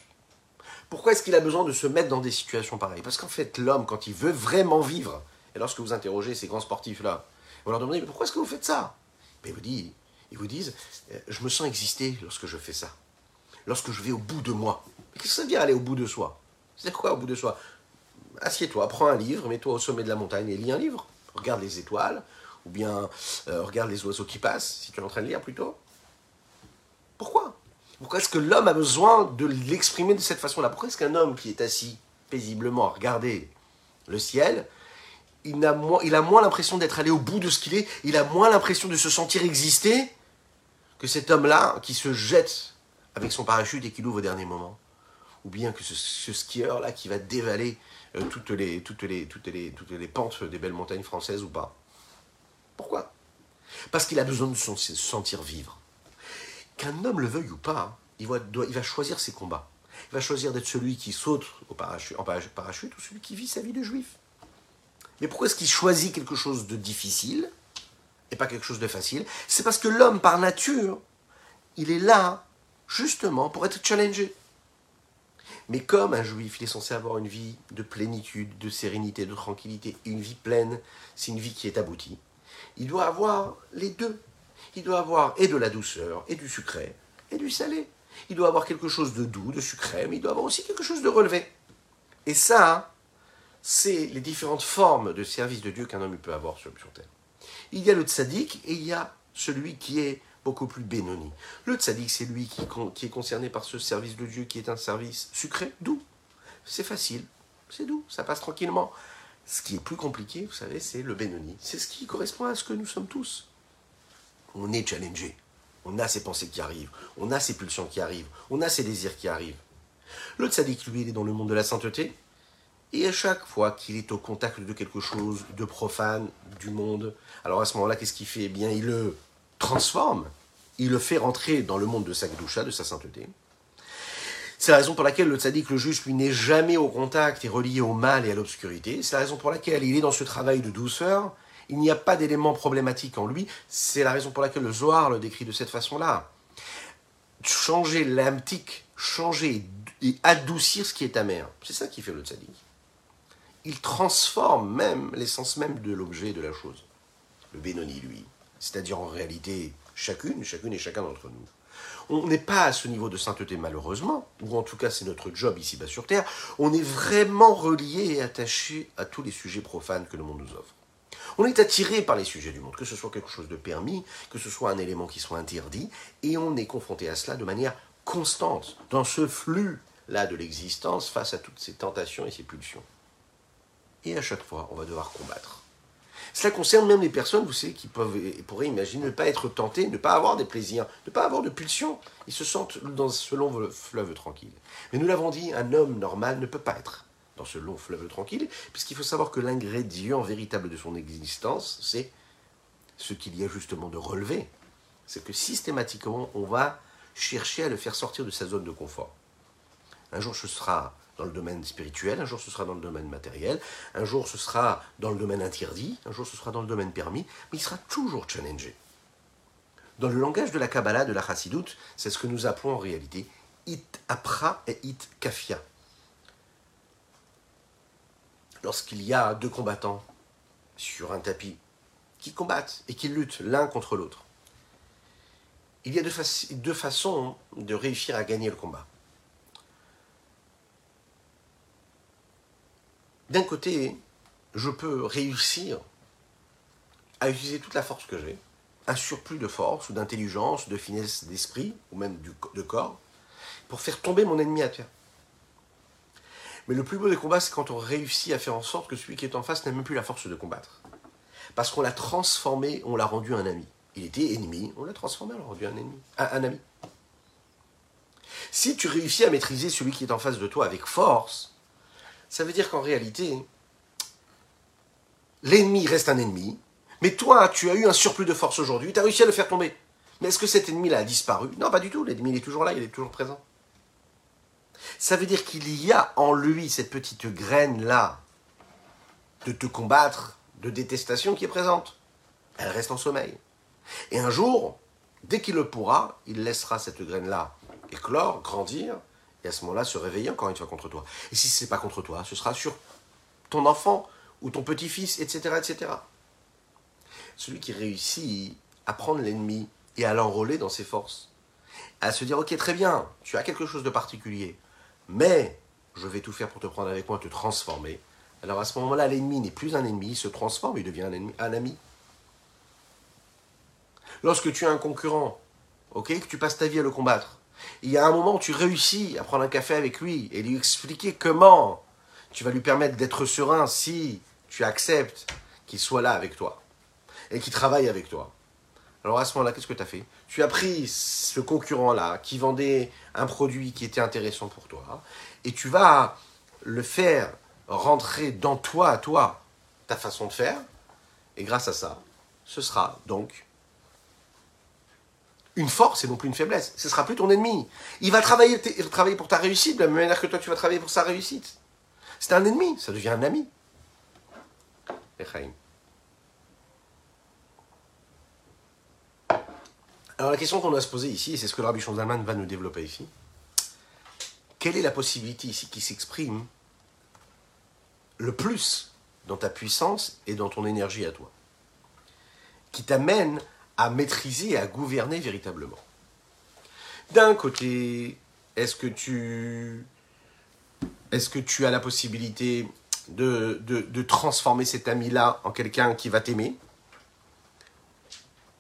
Pourquoi est-ce qu'il a besoin de se mettre dans des situations pareilles? Parce qu'en fait, l'homme, quand il veut vraiment vivre, et lorsque vous interrogez ces grands sportifs-là, vous leur demandez pourquoi est-ce que vous faites ça? Disent, Ils vous disent euh, Je me sens exister lorsque je fais ça. Lorsque je vais au bout de moi. Qu'est-ce que ça veut dire aller au bout de soi. C'est quoi au bout de soi? Assieds-toi, prends un livre, mets-toi au sommet de la montagne et lis un livre. Regarde les étoiles, ou bien euh, regarde les oiseaux qui passent, si tu es en train de lire plutôt. Pourquoi? Pourquoi est-ce que l'homme a besoin de l'exprimer de cette façon-là? Pourquoi est-ce qu'un homme qui est assis paisiblement à regarder le ciel, il a moins, il a moins l'impression d'être allé au bout de ce qu'il est, il a moins l'impression de se sentir exister que cet homme-là qui se jette avec son parachute et qui l'ouvre au dernier moment? Ou bien que ce skieur-là qui va dévaler euh, toutes, les, toutes, les, toutes, les, toutes les pentes des belles montagnes françaises ou pas. Pourquoi? Parce qu'il a besoin de se sentir vivre. Qu'un homme le veuille ou pas, il va, il va choisir ses combats. Il va choisir d'être celui qui saute au en parachute ou celui qui vit sa vie de juif. Mais pourquoi est-ce qu'il choisit quelque chose de difficile et pas quelque chose de facile? C'est parce que l'homme, par nature, il est là justement pour être challengé. Mais comme un juif, il est censé avoir une vie de plénitude, de sérénité, de tranquillité, une vie pleine, c'est une vie qui est aboutie. Il doit avoir les deux. Il doit avoir et de la douceur, et du sucré, et du salé. Il doit avoir quelque chose de doux, de sucré, mais il doit avoir aussi quelque chose de relevé. Et ça, c'est les différentes formes de service de Dieu qu'un homme peut avoir sur, terre. Il y a le tzaddik et il y a celui qui est beaucoup plus bénoni. Le tzaddik, c'est lui qui, est concerné par ce service de Dieu qui est un service sucré, doux. C'est facile, c'est doux, ça passe tranquillement. Ce qui est plus compliqué, vous savez, c'est le bénoni. C'est ce qui correspond à ce que nous sommes tous. On est challengé. On a ces pensées qui arrivent, on a ces pulsions qui arrivent, on a ces désirs qui arrivent. Le tzaddik, lui, il est dans le monde de la sainteté. Et à chaque fois qu'il est au contact de quelque chose de profane, du monde, alors à ce moment-là, qu'est-ce qu'il fait? Eh bien, il le transforme, il le fait rentrer dans le monde de sa gdoucha, de sa sainteté. C'est la raison pour laquelle le tzaddik, le juge, lui, n'est jamais au contact et relié au mal et à l'obscurité. C'est la raison pour laquelle il est dans ce travail de douceur. Il n'y a pas d'éléments problématiques en lui. C'est la raison pour laquelle le Zohar le décrit de cette façon-là. Changer l'amtique, changer et adoucir ce qui est amer. C'est ça qui fait le tzaddik. Il transforme même l'essence même de l'objet de la chose. Le Benoni, lui. C'est-à-dire en réalité, chacune, chacune et chacun d'entre nous. On n'est pas à ce niveau de sainteté malheureusement, ou en tout cas c'est notre job ici-bas sur Terre, on est vraiment relié et attaché à tous les sujets profanes que le monde nous offre. On est attiré par les sujets du monde, que ce soit quelque chose de permis, que ce soit un élément qui soit interdit, et on est confronté à cela de manière constante, dans ce flux-là de l'existence, face à toutes ces tentations et ces pulsions. Et à chaque fois, on va devoir combattre. Cela concerne même les personnes, vous savez, qui peuvent, pourraient imaginer ne pas être tentées, ne pas avoir des plaisirs, ne pas avoir de pulsions. Ils se sentent dans ce long fleuve tranquille. Mais nous l'avons dit, un homme normal ne peut pas être dans ce long fleuve tranquille, puisqu'il faut savoir que l'ingrédient véritable de son existence, c'est ce qu'il y a justement de relevé. C'est que systématiquement, on va chercher à le faire sortir de sa zone de confort. Un jour, ce sera dans le domaine spirituel, un jour ce sera dans le domaine matériel, un jour ce sera dans le domaine interdit, un jour ce sera dans le domaine permis, mais il sera toujours challengé. Dans le langage de la Kabbalah, de la Chassidut, c'est ce que nous appelons en réalité it apra et it kafia. Lorsqu'il y a deux combattants sur un tapis qui combattent et qui luttent l'un contre l'autre, il y a deux façons de réussir à gagner le combat. D'un côté, je peux réussir à utiliser toute la force que j'ai, un surplus de force ou d'intelligence, de finesse d'esprit, ou même de corps, pour faire tomber mon ennemi à terre. Mais le plus beau des combats, c'est quand on réussit à faire en sorte que celui qui est en face n'a même plus la force de combattre. Parce qu'on l'a transformé, on l'a rendu un ami. Il était ennemi, on l'a transformé, on l'a rendu un ami. Si tu réussis à maîtriser celui qui est en face de toi avec force, ça veut dire qu'en réalité, l'ennemi reste un ennemi, mais toi, tu as eu un surplus de force aujourd'hui, tu as réussi à le faire tomber. Mais est-ce que cet ennemi-là a disparu? Non, pas du tout, l'ennemi est toujours là, il est toujours présent. Ça veut dire qu'il y a en lui cette petite graine-là de te combattre, de détestation qui est présente. Elle reste en sommeil. Et un jour, dès qu'il le pourra, il laissera cette graine-là éclore, grandir, et à ce moment-là se réveiller encore une fois contre toi. Et si ce n'est pas contre toi, ce sera sur ton enfant ou ton petit-fils, etc., etc. Celui qui réussit à prendre l'ennemi et à l'enrôler dans ses forces, à se dire ok très bien, tu as quelque chose de particulier, mais je vais tout faire pour te prendre avec moi, te transformer. Alors à ce moment-là, l'ennemi n'est plus un ennemi, il se transforme, il devient un, ami. Lorsque tu as un concurrent, ok, que tu passes ta vie à le combattre, il y a un moment où tu réussis à prendre un café avec lui et lui expliquer comment tu vas lui permettre d'être serein si tu acceptes qu'il soit là avec toi et qu'il travaille avec toi. Alors à ce moment-là, qu'est-ce que tu as fait? Tu as pris ce concurrent-là qui vendait un produit qui était intéressant pour toi et tu vas le faire rentrer dans toi, à toi, ta façon de faire. Et grâce à ça, ce sera donc une force et non plus une faiblesse. Ce sera plus ton ennemi. Il va travailler, pour ta réussite de la même manière que toi tu vas travailler pour sa réussite. C'est un ennemi, ça devient un ami. Alors la question qu'on doit se poser ici, et c'est ce que le Rabbi Shonzalman va nous développer ici, quelle est la possibilité ici qui s'exprime le plus dans ta puissance et dans ton énergie à toi Qui t'amène à maîtriser et à gouverner véritablement. D'un côté, est-ce que tu as la possibilité de, transformer cet ami-là en quelqu'un qui va t'aimer?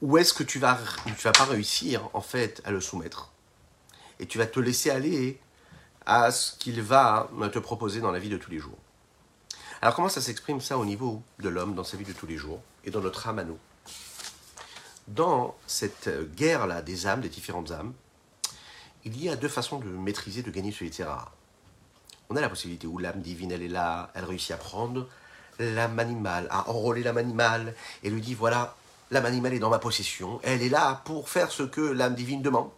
Ou est-ce que tu vas, vas pas réussir en fait à le soumettre? Et tu vas te laisser aller à ce qu'il va te proposer dans la vie de tous les jours. Alors comment ça s'exprime ça au niveau de l'homme dans sa vie de tous les jours et dans notre âme à nous? Dans cette guerre-là des âmes, des différentes âmes, il y a deux façons de maîtriser, de gagner ce etc. On a la possibilité où l'âme divine, elle est là, elle réussit à prendre l'âme animale, à enrôler l'âme animale, et lui dit, voilà, l'âme animale est dans ma possession, elle est là pour faire ce que l'âme divine demande.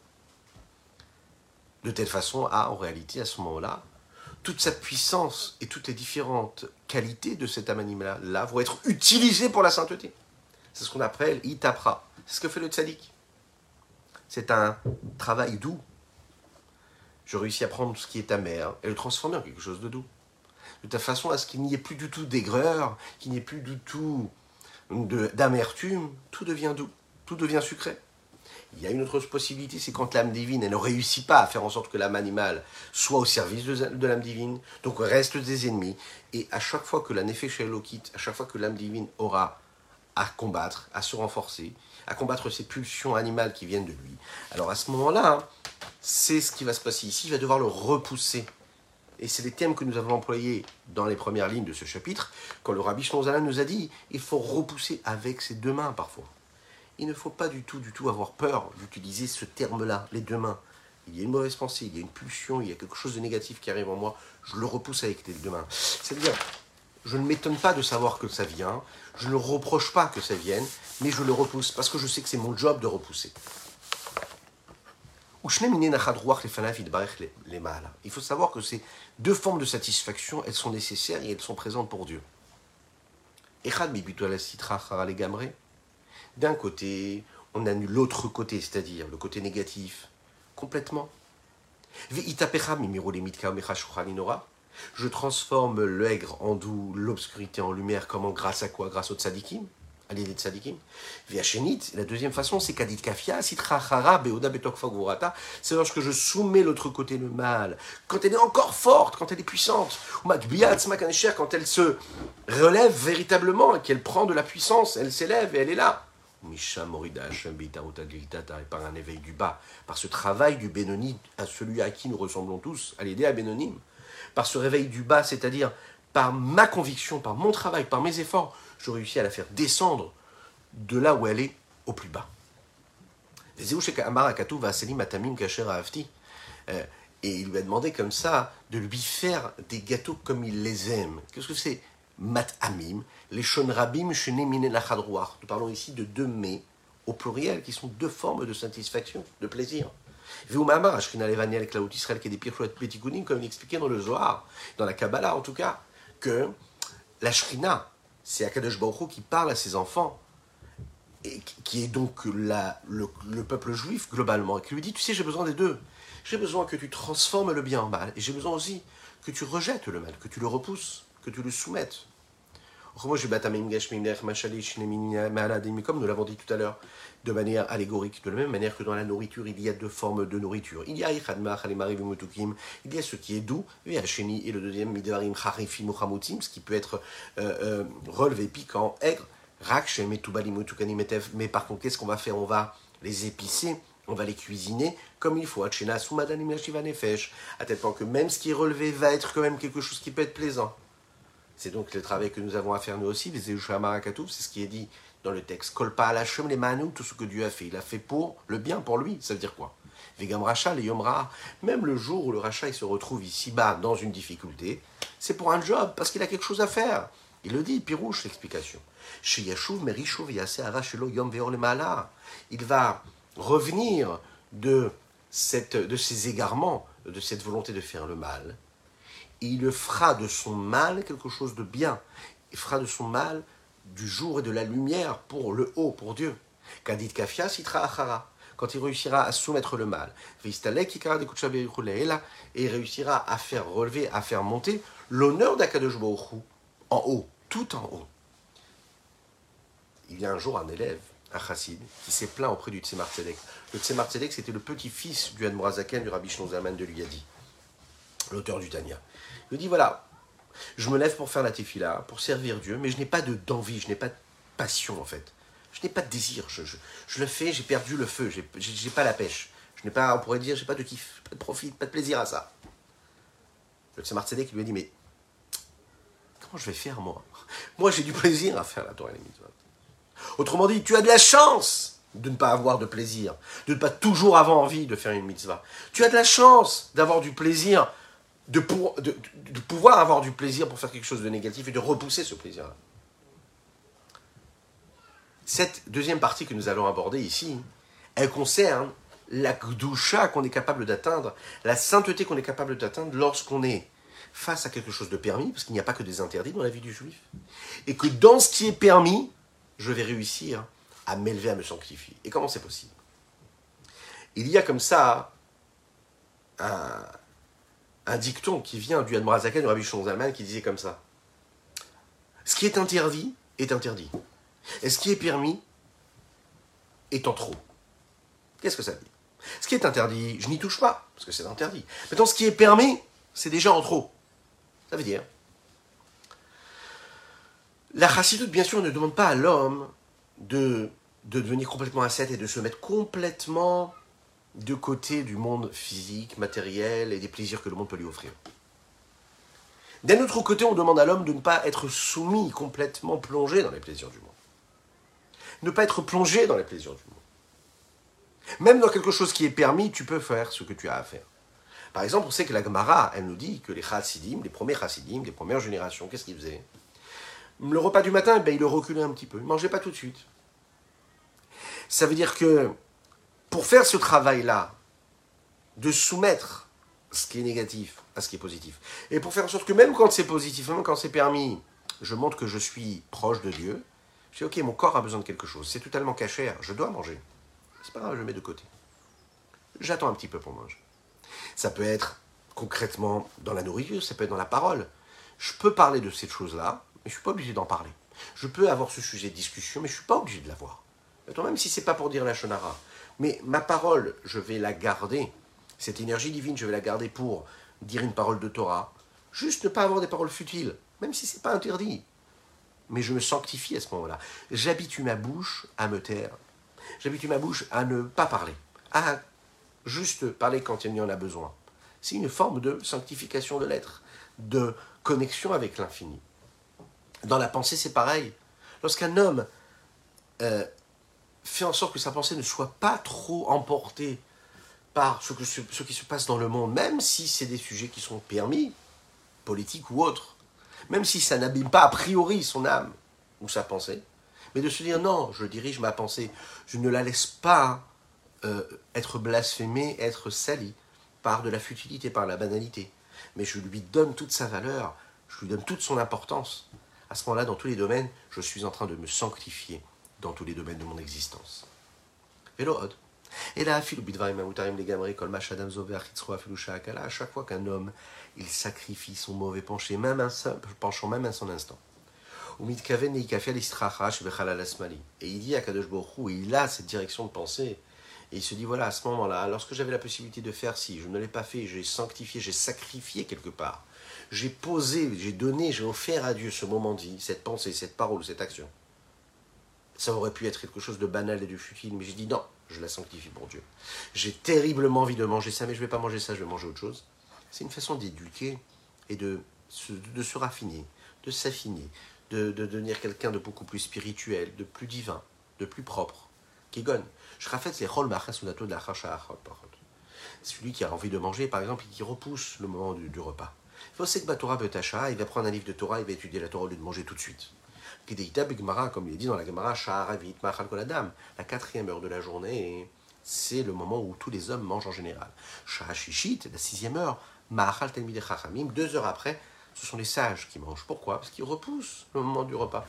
De telle façon à, en réalité, à ce moment-là, toute sa puissance et toutes les différentes qualités de cette âme animale-là vont être utilisées pour la sainteté. C'est ce qu'on appelle itapra. C'est ce que fait le tzaddik. C'est un travail doux. Je réussis à prendre ce qui est amer et le transformer en quelque chose de doux. De telle façon à ce qu'il n'y ait plus du tout d'aigreur, qu'il n'y ait plus du tout d'amertume, tout devient doux, tout devient sucré. Il y a une autre possibilité, c'est quand l'âme divine elle ne réussit pas à faire en sorte que l'âme animale soit au service de, l'âme divine, donc reste des ennemis. Et à chaque fois que la Nefesh quitte, à chaque fois que l'âme divine aura à combattre, à se renforcer, à combattre ces pulsions animales qui viennent de lui, alors à ce moment-là, c'est ce qui va se passer ici, il va devoir le repousser. Et c'est les thèmes que nous avons employés dans les premières lignes de ce chapitre, quand le rabbi Shlonzala nous a dit, il faut repousser avec ses deux mains parfois il ne faut pas du tout, du tout avoir peur d'utiliser ce terme-là, les deux mains. Il y a une mauvaise pensée, il y a une pulsion, il y a quelque chose de négatif qui arrive en moi, je le repousse avec les deux mains. C'est-à-dire, je ne m'étonne pas de savoir que ça vient, je ne reproche pas que ça vienne, mais je le repousse parce que je sais que c'est mon job de repousser. Il faut savoir que ces deux formes de satisfaction, elles sont nécessaires et elles sont présentes pour Dieu. D'un côté, on annule l'autre côté, c'est-à-dire le côté négatif, complètement. Je transforme l'aigre en doux, l'obscurité en lumière, comment Grâce à quoi? Grâce au tzadikim à l'idée de tzadikim. La deuxième façon, c'est kadit kafia, sitra beoda C'est lorsque je soumets l'autre côté, le mal, quand elle est encore forte, quand elle est puissante. Quand elle se relève véritablement, qu'elle prend de la puissance, elle s'élève et elle est là. Par un éveil du bas, par ce travail du Bénoni à celui à qui nous ressemblons tous, à l'aider à Bénonim, par ce réveil du bas, c'est-à-dire par ma conviction, par mon travail, par mes efforts, je réussis à la faire descendre de là où elle est au plus bas. Euh, et il lui a demandé comme ça de lui faire des gâteaux comme il les aime. Qu'est-ce que c'est Mat Amim, les Shonrabim Nous parlons ici de deux mets au pluriel, qui sont deux formes de satisfaction, de plaisir. Veumamar, Ashrina Levani avec la Israël qui est des Petikunim, comme il expliquait dans le Zohar, dans la Kabbalah en tout cas, que la Shrina, c'est Akadosh Baruch qui parle à ses enfants, et qui est donc la, le, le, peuple juif globalement, et qui lui dit, tu sais, j'ai besoin des deux. J'ai besoin que tu transformes le bien en mal, et j'ai besoin aussi que tu rejettes le mal, que tu le repousses, que tu le soumettes. Comme nous l'avons dit tout à l'heure, de manière allégorique, de la même manière que dans la nourriture, il y a deux formes de nourriture. Il y a il y a ce qui est doux, et le deuxième, ce qui peut être euh, euh, relevé, piquant, aigre. Mais par contre, qu'est-ce qu'on va faire? On va les épicer, on va les cuisiner comme il faut. À tel point que même ce qui est relevé va être quand même quelque chose qui peut être plaisant. C'est donc le travail que nous avons à faire nous aussi, c'est ce qui est dit dans le texte. Kolpa Alachem les manu, tout ce que Dieu a fait. Il a fait pour le bien, pour lui. Ça veut dire quoi? Vegam Racha, les Yomra, même le jour où le Racha il se retrouve ici-bas dans une difficulté, c'est pour un job, parce qu'il a quelque chose à faire. Il le dit, Pirouche, l'explication. Chez Yashuv, Merishuv, Yom Veor le Il va revenir de, cette, de ces égarements, de cette volonté de faire le mal, il fera de son mal quelque chose de bien. Il fera de son mal du jour et de la lumière pour le haut, pour Dieu. Kadit kafia sitra achara. Quand il réussira à soumettre le mal. Et réussira à faire relever, à faire monter l'honneur d'Akadosh en haut, tout en haut. Il y a un jour un élève, un chassid, qui s'est plaint auprès du Tzemar. Le Tzemar c'était le petit-fils du Admorazaken, du Rabbi Shnonzaman de Luyadi, l'auteur du Tanya. Il dit voilà, je me lève pour faire la tefila, pour servir Dieu, mais je n'ai pas d'envie, je n'ai pas de passion en fait. Je n'ai pas de désir. Je, je, le fais, j'ai perdu le feu, j'ai pas la pêche. Je n'ai pas, on pourrait dire, j'ai pas de kiff, pas de profit, pas de plaisir à ça. Le Tzemar qui lui a dit mais comment je vais faire moi? Moi j'ai du plaisir à faire la Torah et les mitzvot. Autrement dit, tu as de la chance de ne pas avoir de plaisir, de ne pas toujours avoir envie de faire une mitzvah. Tu as de la chance d'avoir du plaisir de, pour- de- pouvoir avoir du plaisir pour faire quelque chose de négatif et de repousser ce plaisir-là. Cette deuxième partie que nous allons aborder ici, elle concerne la gdusha qu'on est capable d'atteindre, la sainteté qu'on est capable d'atteindre lorsqu'on est face à quelque chose de permis, parce qu'il n'y a pas que des interdits dans la vie du juif, et que dans ce qui est permis, je vais réussir à m'élever, à me sanctifier. Et comment c'est possible? Il y a comme ça un, un dicton qui vient du Admorazaken, du Rabbi Zalman, qui disait comme ça. Ce qui est interdit est interdit. Et ce qui est permis est en trop. Qu'est-ce que ça veut dire Ce qui est interdit, je n'y touche pas, parce que c'est interdit. Maintenant, ce qui est permis, c'est déjà en trop. Ça veut dire. La chassidoute, bien sûr, ne demande pas à l'homme de devenir complètement ascète et de se mettre complètement de côté du monde physique, matériel et des plaisirs que le monde peut lui offrir. D'un autre côté, on demande à l'homme de ne pas être soumis, complètement plongé dans les plaisirs du monde. Ne pas être plongé dans les plaisirs du monde. Même dans quelque chose qui est permis, tu peux faire ce que tu as à faire. Par exemple, on sait que la Gemara, elle nous dit que les chassidim, les premiers chassidim, les premières générations, qu'est-ce qu'ils faisaient? Le repas du matin, ben, ils le reculaient un petit peu. Ils ne mangeaient pas tout de suite. Ça veut dire que pour faire ce travail-là, de soumettre ce qui est négatif à ce qui est positif, et pour faire en sorte que même quand c'est positif, même quand c'est permis, je montre que je suis proche de Dieu, je dis, ok, mon corps a besoin de quelque chose, c'est totalement cachère, je dois manger. C'est pas grave, je le mets de côté. J'attends un petit peu pour manger. Ça peut être concrètement dans la nourriture, ça peut être dans la parole. Je peux parler de cette chose-là, mais je ne suis pas obligé d'en parler. Je peux avoir ce sujet de discussion, mais je ne suis pas obligé de l'avoir. Même si c'est pas pour dire la shonara. Mais ma parole, je vais la garder. Cette énergie divine, je vais la garder pour dire une parole de Torah. Juste ne pas avoir des paroles futiles, même si c'est pas interdit. Mais je me sanctifie à ce moment-là. J'habitue ma bouche à me taire. J'habitue ma bouche à ne pas parler, à juste parler quand il y en a besoin. C'est une forme de sanctification de l'être, de connexion avec l'infini. Dans la pensée, c'est pareil. Lorsqu'un homme euh, fait en sorte que sa pensée ne soit pas trop emportée par ce, qui se passe dans le monde, même si c'est des sujets qui sont permis, politiques ou autres, même si ça n'abîme pas a priori son âme ou sa pensée, mais de se dire non, je dirige ma pensée, je ne la laisse pas euh, être blasphémée, être salie par de la futilité, par la banalité, mais je lui donne toute sa valeur, je lui donne toute son importance. À ce moment-là, dans tous les domaines, je suis en train de me sanctifier dans tous les domaines de mon existence. Et là, à chaque fois qu'un homme, il sacrifie son mauvais penché, même un simple penchant, même un son instant. Et il dit à Kadosh Baruch il a cette direction de pensée, et il se dit, voilà, à ce moment-là, lorsque j'avais la possibilité de faire ci, je ne l'ai pas fait, j'ai sanctifié, j'ai sacrifié quelque part. J'ai posé, j'ai donné, j'ai offert à Dieu ce moment dit, cette pensée, cette parole, cette action. Ça aurait pu être quelque chose de banal et de futile, mais j'ai dit non, je la sanctifie pour Dieu. J'ai terriblement envie de manger ça, mais je ne vais pas manger ça, je vais manger autre chose. C'est une façon d'éduquer et de se, de se raffiner, de s'affiner, de, de, devenir quelqu'un de beaucoup plus spirituel, de plus divin, de plus propre. Kigon. Je rafette les rôles de la Celui qui a envie de manger, par exemple, et qui repousse le moment du, repas. Il faut que Torah il va prendre un livre de Torah, il va étudier la Torah au lieu de manger tout de suite. Comme il est dit dans la Gemara, la quatrième heure de la journée, c'est le moment où tous les hommes mangent en général. Shishit, la sixième heure, deux heures après, ce sont les sages qui mangent. Pourquoi? Parce qu'ils repoussent le moment du repas.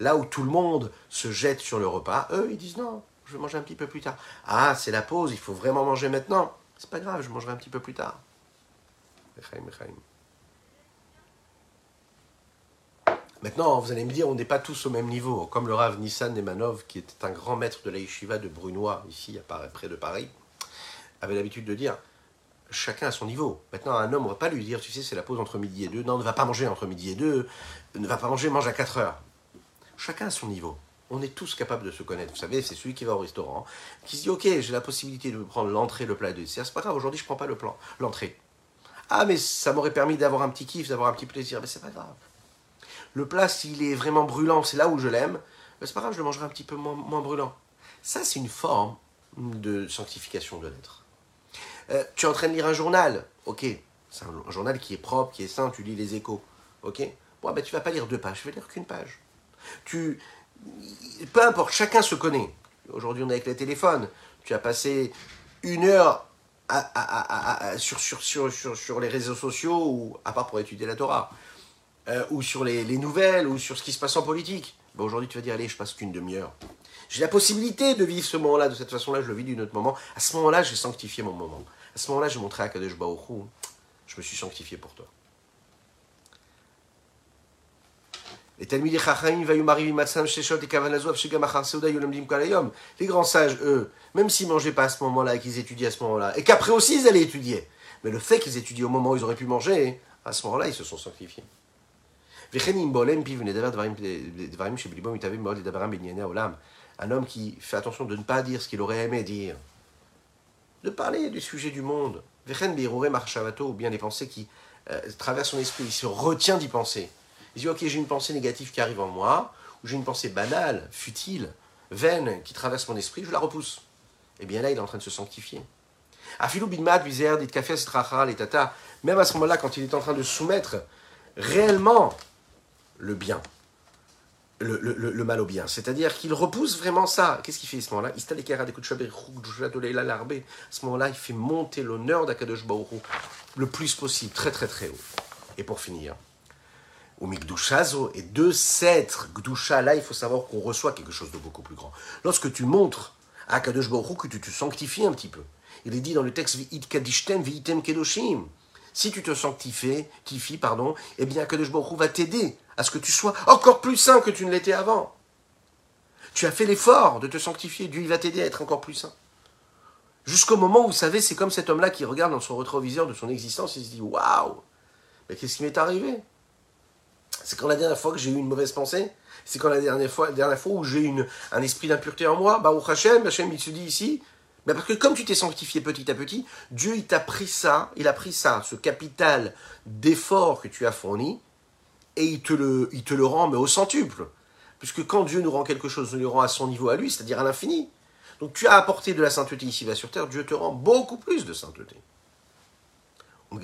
Là où tout le monde se jette sur le repas, eux, ils disent non, je vais manger un petit peu plus tard. Ah, c'est la pause, il faut vraiment manger maintenant. C'est pas grave, je mangerai un petit peu plus tard. Maintenant, vous allez me dire, on n'est pas tous au même niveau. Comme le Rav Nissan Nemanov, qui était un grand maître de la yeshiva de Brunois, ici, près de Paris, avait l'habitude de dire, chacun à son niveau. Maintenant, un homme, ne va pas lui dire, tu sais, c'est la pause entre midi et deux. Non, ne va pas manger entre midi et deux. Ne va pas manger, mange à 4 heures. Chacun à son niveau. On est tous capables de se connaître. Vous savez, c'est celui qui va au restaurant, qui se dit, ok, j'ai la possibilité de prendre l'entrée, le plat et le dessert. C'est pas grave, aujourd'hui, je ne prends pas le plan, l'entrée. Ah, mais ça m'aurait permis d'avoir un petit kiff, d'avoir un petit plaisir. Mais c'est pas grave. Le plat, s'il est vraiment brûlant, c'est là où je l'aime. C'est pas grave, je le mangerai un petit peu moins, brûlant. Ça, c'est une forme de sanctification de l'être. Euh, tu es en train de lire un journal, ok, C'est un, journal qui est propre, qui est sain, tu lis les échos. Ok Bon, ben tu vas pas lire deux pages, je vais lire qu'une page. Tu, peu importe, chacun se connaît. Aujourd'hui, on est avec les téléphones. Tu as passé une heure sur, sur, les réseaux sociaux, ou, à part pour étudier la Torah, euh, ou sur les, nouvelles, ou sur ce qui se passe en politique. Ben, Aujourd'hui, tu vas dire, allez, je passe qu'une demi-heure. J'ai la possibilité de vivre ce moment-là de cette façon-là, je le vis d'un autre moment. À ce moment-là, j'ai sanctifié mon moment. À ce moment-là, j'ai montré à Kadesh Baruch je me suis sanctifié pour toi. Les grands sages, eux, même s'ils ne mangeaient pas à ce moment-là et qu'ils étudiaient à ce moment-là, et qu'après aussi ils allaient étudier, mais le fait qu'ils étudient au moment où ils auraient pu manger, à ce moment-là, ils se sont sanctifiés. Un homme qui fait attention de ne pas dire ce qu'il aurait aimé dire, de parler du sujet du monde, ou bien des pensées qui euh, traversent son esprit, il se retient d'y penser. Il dit, ok, j'ai une pensée négative qui arrive en moi, ou j'ai une pensée banale, futile, vaine, qui traverse mon esprit, je la repousse. Et eh bien là, il est en train de se sanctifier. Afilou bidmat, dit les tata, même à ce moment-là, quand il est en train de soumettre réellement le bien, le, mal au bien. C'est-à-dire qu'il repousse vraiment ça. Qu'est-ce qu'il fait à ce moment-là? À ce moment-là, il fait monter l'honneur d'Akadosh Baruch le plus possible, très très très haut. Et pour finir, et de cette Gdusha, là, il faut savoir qu'on reçoit quelque chose de beaucoup plus grand. Lorsque tu montres à Akadosh que tu te sanctifies un petit peu, il est dit dans le texte V'it Kadishtem V'item Kedoshim. Si tu te sanctifies, pardon, eh bien Akadosh Baruch va t'aider à ce que tu sois encore plus saint que tu ne l'étais avant. Tu as fait l'effort de te sanctifier, Dieu va t'aider à être encore plus saint. Jusqu'au moment où, vous savez, c'est comme cet homme-là qui regarde dans son rétroviseur de son existence et se dit Waouh Mais qu'est-ce qui m'est arrivé? C'est quand la dernière fois que j'ai eu une mauvaise pensée? C'est quand la dernière fois, où j'ai eu un esprit d'impureté en moi? Bah, Hachem, Hachem il se dit ici mais parce que comme tu t'es sanctifié petit à petit, Dieu il t'a pris ça, il a pris ça, ce capital d'effort que tu as fourni, et il te le, il te le rend mais au centuple. Puisque quand Dieu nous rend quelque chose, nous le rend à son niveau à lui, c'est-à-dire à, l'infini. Donc tu as apporté de la sainteté ici-bas sur terre, Dieu te rend beaucoup plus de sainteté. Et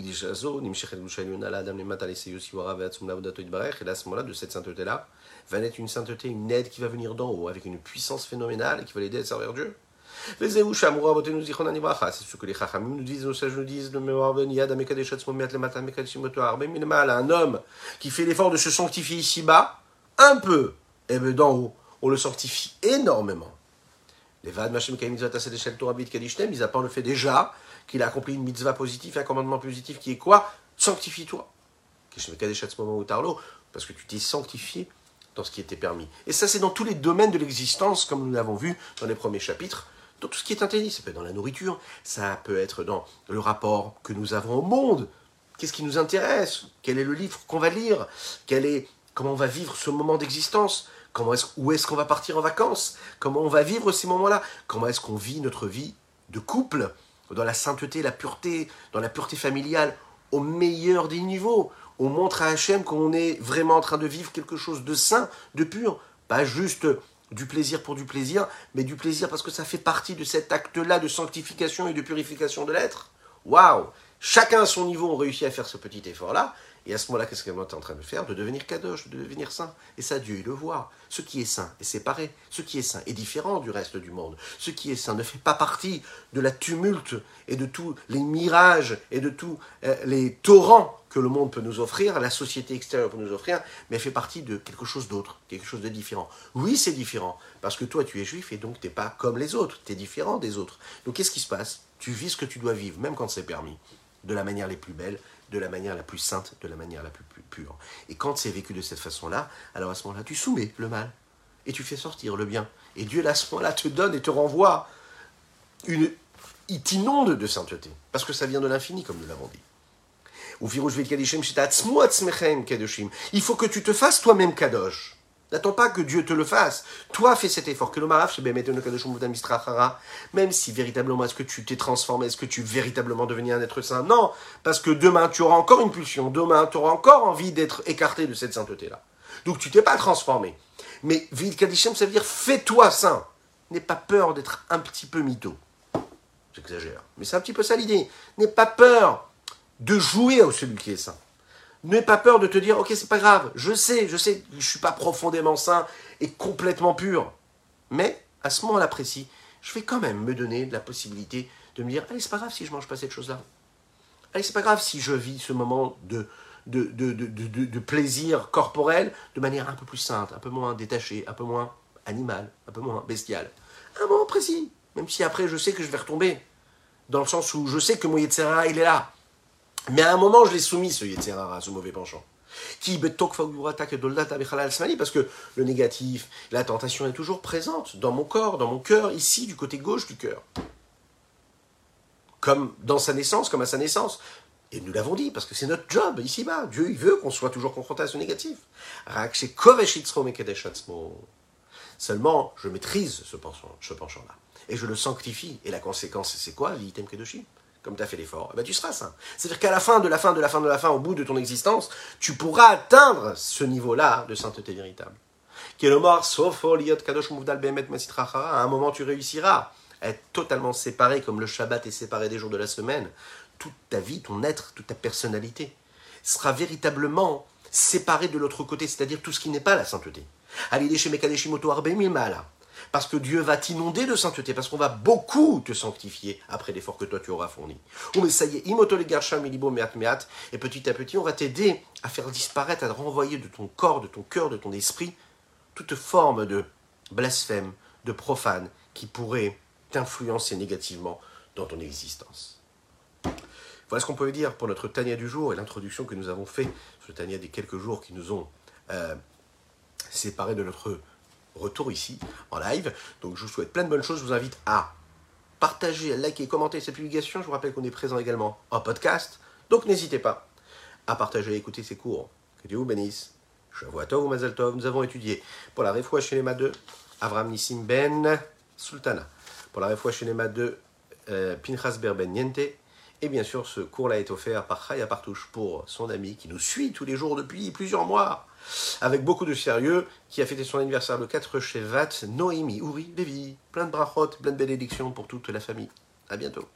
à ce moment-là, de cette sainteté-là, va naître une sainteté, une aide qui va venir d'en haut, avec une puissance phénoménale et qui va l'aider à servir Dieu. C'est ce que les Chachamim nous disent, nos sages nous disent, un homme qui fait l'effort de se sanctifier ici-bas, un peu, et bien d'en haut, on le sanctifie énormément. Les Vad Mashem Torah Kadishtem, ils apprennent le fait déjà qu'il a accompli une mitzvah positive, un commandement positif qui est quoi? Sanctifie-toi. Parce que tu t'es sanctifié dans ce qui était permis. Et ça, c'est dans tous les domaines de l'existence, comme nous l'avons vu dans les premiers chapitres dans tout ce qui est interdit. Ça peut être dans la nourriture, ça peut être dans le rapport que nous avons au monde. Qu'est-ce qui nous intéresse? Quel est le livre qu'on va lire? Quel est, Comment on va vivre ce moment d'existence? Où est-ce qu'on va partir en vacances? Comment on va vivre ces moments-là? Comment est-ce qu'on vit notre vie de couple? Dans la sainteté, la pureté, dans la pureté familiale, au meilleur des niveaux. On montre à Hachem qu'on est vraiment en train de vivre quelque chose de saint, de pur. Pas juste du plaisir pour du plaisir, mais du plaisir parce que ça fait partie de cet acte-là de sanctification et de purification de l'être. Waouh Chacun à son niveau, on réussit à faire ce petit effort-là. Et à ce moment-là, qu'est-ce qu'on est en train de faire? De devenir kadosh, de devenir saint. Et ça, Dieu, il le voit. Ce qui est saint est séparé. Ce qui est saint est différent du reste du monde. Ce qui est saint ne fait pas partie de la tumulte et de tous les mirages et de tous euh, les torrents que le monde peut nous offrir, la société extérieure peut nous offrir, mais fait partie de quelque chose d'autre, quelque chose de différent. Oui, c'est différent, parce que toi, tu es juif et donc tu n'es pas comme les autres, tu es différent des autres. Donc qu'est-ce qui se passe? Tu vis ce que tu dois vivre, même quand c'est permis, de la manière la plus belle, de la manière la plus sainte, de la manière la plus, pure. Et quand c'est vécu de cette façon-là, alors à ce moment-là, tu soumets le mal et tu fais sortir le bien. Et Dieu, à ce moment-là, te donne et te renvoie une. Il t'inonde de sainteté, parce que ça vient de l'infini, comme nous l'avons dit. Il faut que tu te fasses toi-même kadosh. N'attends pas que Dieu te le fasse. Toi, fais cet effort. Que Même si véritablement, est-ce que tu t'es transformé, est-ce que tu es véritablement devenu un être saint? Non, parce que demain, tu auras encore une pulsion. Demain, tu auras encore envie d'être écarté de cette sainteté-là. Donc, tu t'es pas transformé. Mais Vid Kadishem, ça veut dire fais-toi saint. N'aie pas peur d'être un petit peu mytho. J'exagère. Mais c'est un petit peu ça l'idée. N'aie pas peur de jouer à celui qui est saint. N'aie pas peur de te dire, ok, c'est pas grave, je sais, je sais, je suis pas profondément saint et complètement pur. Mais, à ce moment-là précis, je vais quand même me donner la possibilité de me dire, allez, c'est pas grave si je mange pas cette chose-là. Allez, c'est pas grave si je vis ce moment de, de, de, de, plaisir corporel de manière un peu plus sainte, un peu moins détachée, un peu moins animale, un peu moins bestiale. À un moment précis, même si après je sais que je vais retomber, dans le sens où je sais que mon Yetzera, il est là. Mais à un moment, je l'ai soumis, ce Yetzera, ce mauvais penchant. Qui parce que le négatif, la tentation est toujours présente dans mon corps, dans mon cœur, ici, du côté gauche du cœur. Comme dans sa naissance, comme à sa naissance. Et nous l'avons dit, parce que c'est notre job ici-bas. Dieu, il veut qu'on soit toujours confronté à ce négatif. Seulement, je maîtrise ce penchant-là. Et je le sanctifie. Et la conséquence, c'est quoi? Vitem Kedoshim comme tu as fait l'effort, eh ben tu seras saint. C'est-à-dire qu'à la fin de la fin de la fin de la fin, au bout de ton existence, tu pourras atteindre ce niveau-là de sainteté véritable. À un moment, tu réussiras à être totalement séparé, comme le Shabbat est séparé des jours de la semaine. Toute ta vie, ton être, toute ta personnalité sera véritablement séparé de l'autre côté, c'est-à-dire tout ce qui n'est pas la sainteté. Parce que Dieu va t'inonder de sainteté, parce qu'on va beaucoup te sanctifier après l'effort que toi tu auras fourni. Et petit à petit, on va t'aider à faire disparaître, à renvoyer de ton corps, de ton cœur, de ton esprit, toute forme de blasphème, de profane qui pourrait t'influencer négativement dans ton existence. Voilà ce qu'on peut dire pour notre Tania du jour et l'introduction que nous avons fait, ce Tania des quelques jours qui nous ont euh, séparés de notre retour ici en live. Donc je vous souhaite plein de bonnes choses. Je vous invite à partager, à liker, commenter cette publication. Je vous rappelle qu'on est présent également en podcast. Donc n'hésitez pas à partager et écouter ces cours. Que Dieu vous bénisse. Shavuatov ou Mazel Tov. Nous avons étudié pour la Refoua Shelema 2, Avram Nissim Ben Sultana. Pour la Refoua Shelema 2, euh, Pinchas Berben Niente. Et bien sûr, ce cours-là est offert par Chaya Partouche pour son ami qui nous suit tous les jours depuis plusieurs mois avec beaucoup de sérieux, qui a fêté son anniversaire le 4 chez Vat, Noémie, Ouri, Lévi, plein de brachot, plein de bénédictions pour toute la famille. À bientôt.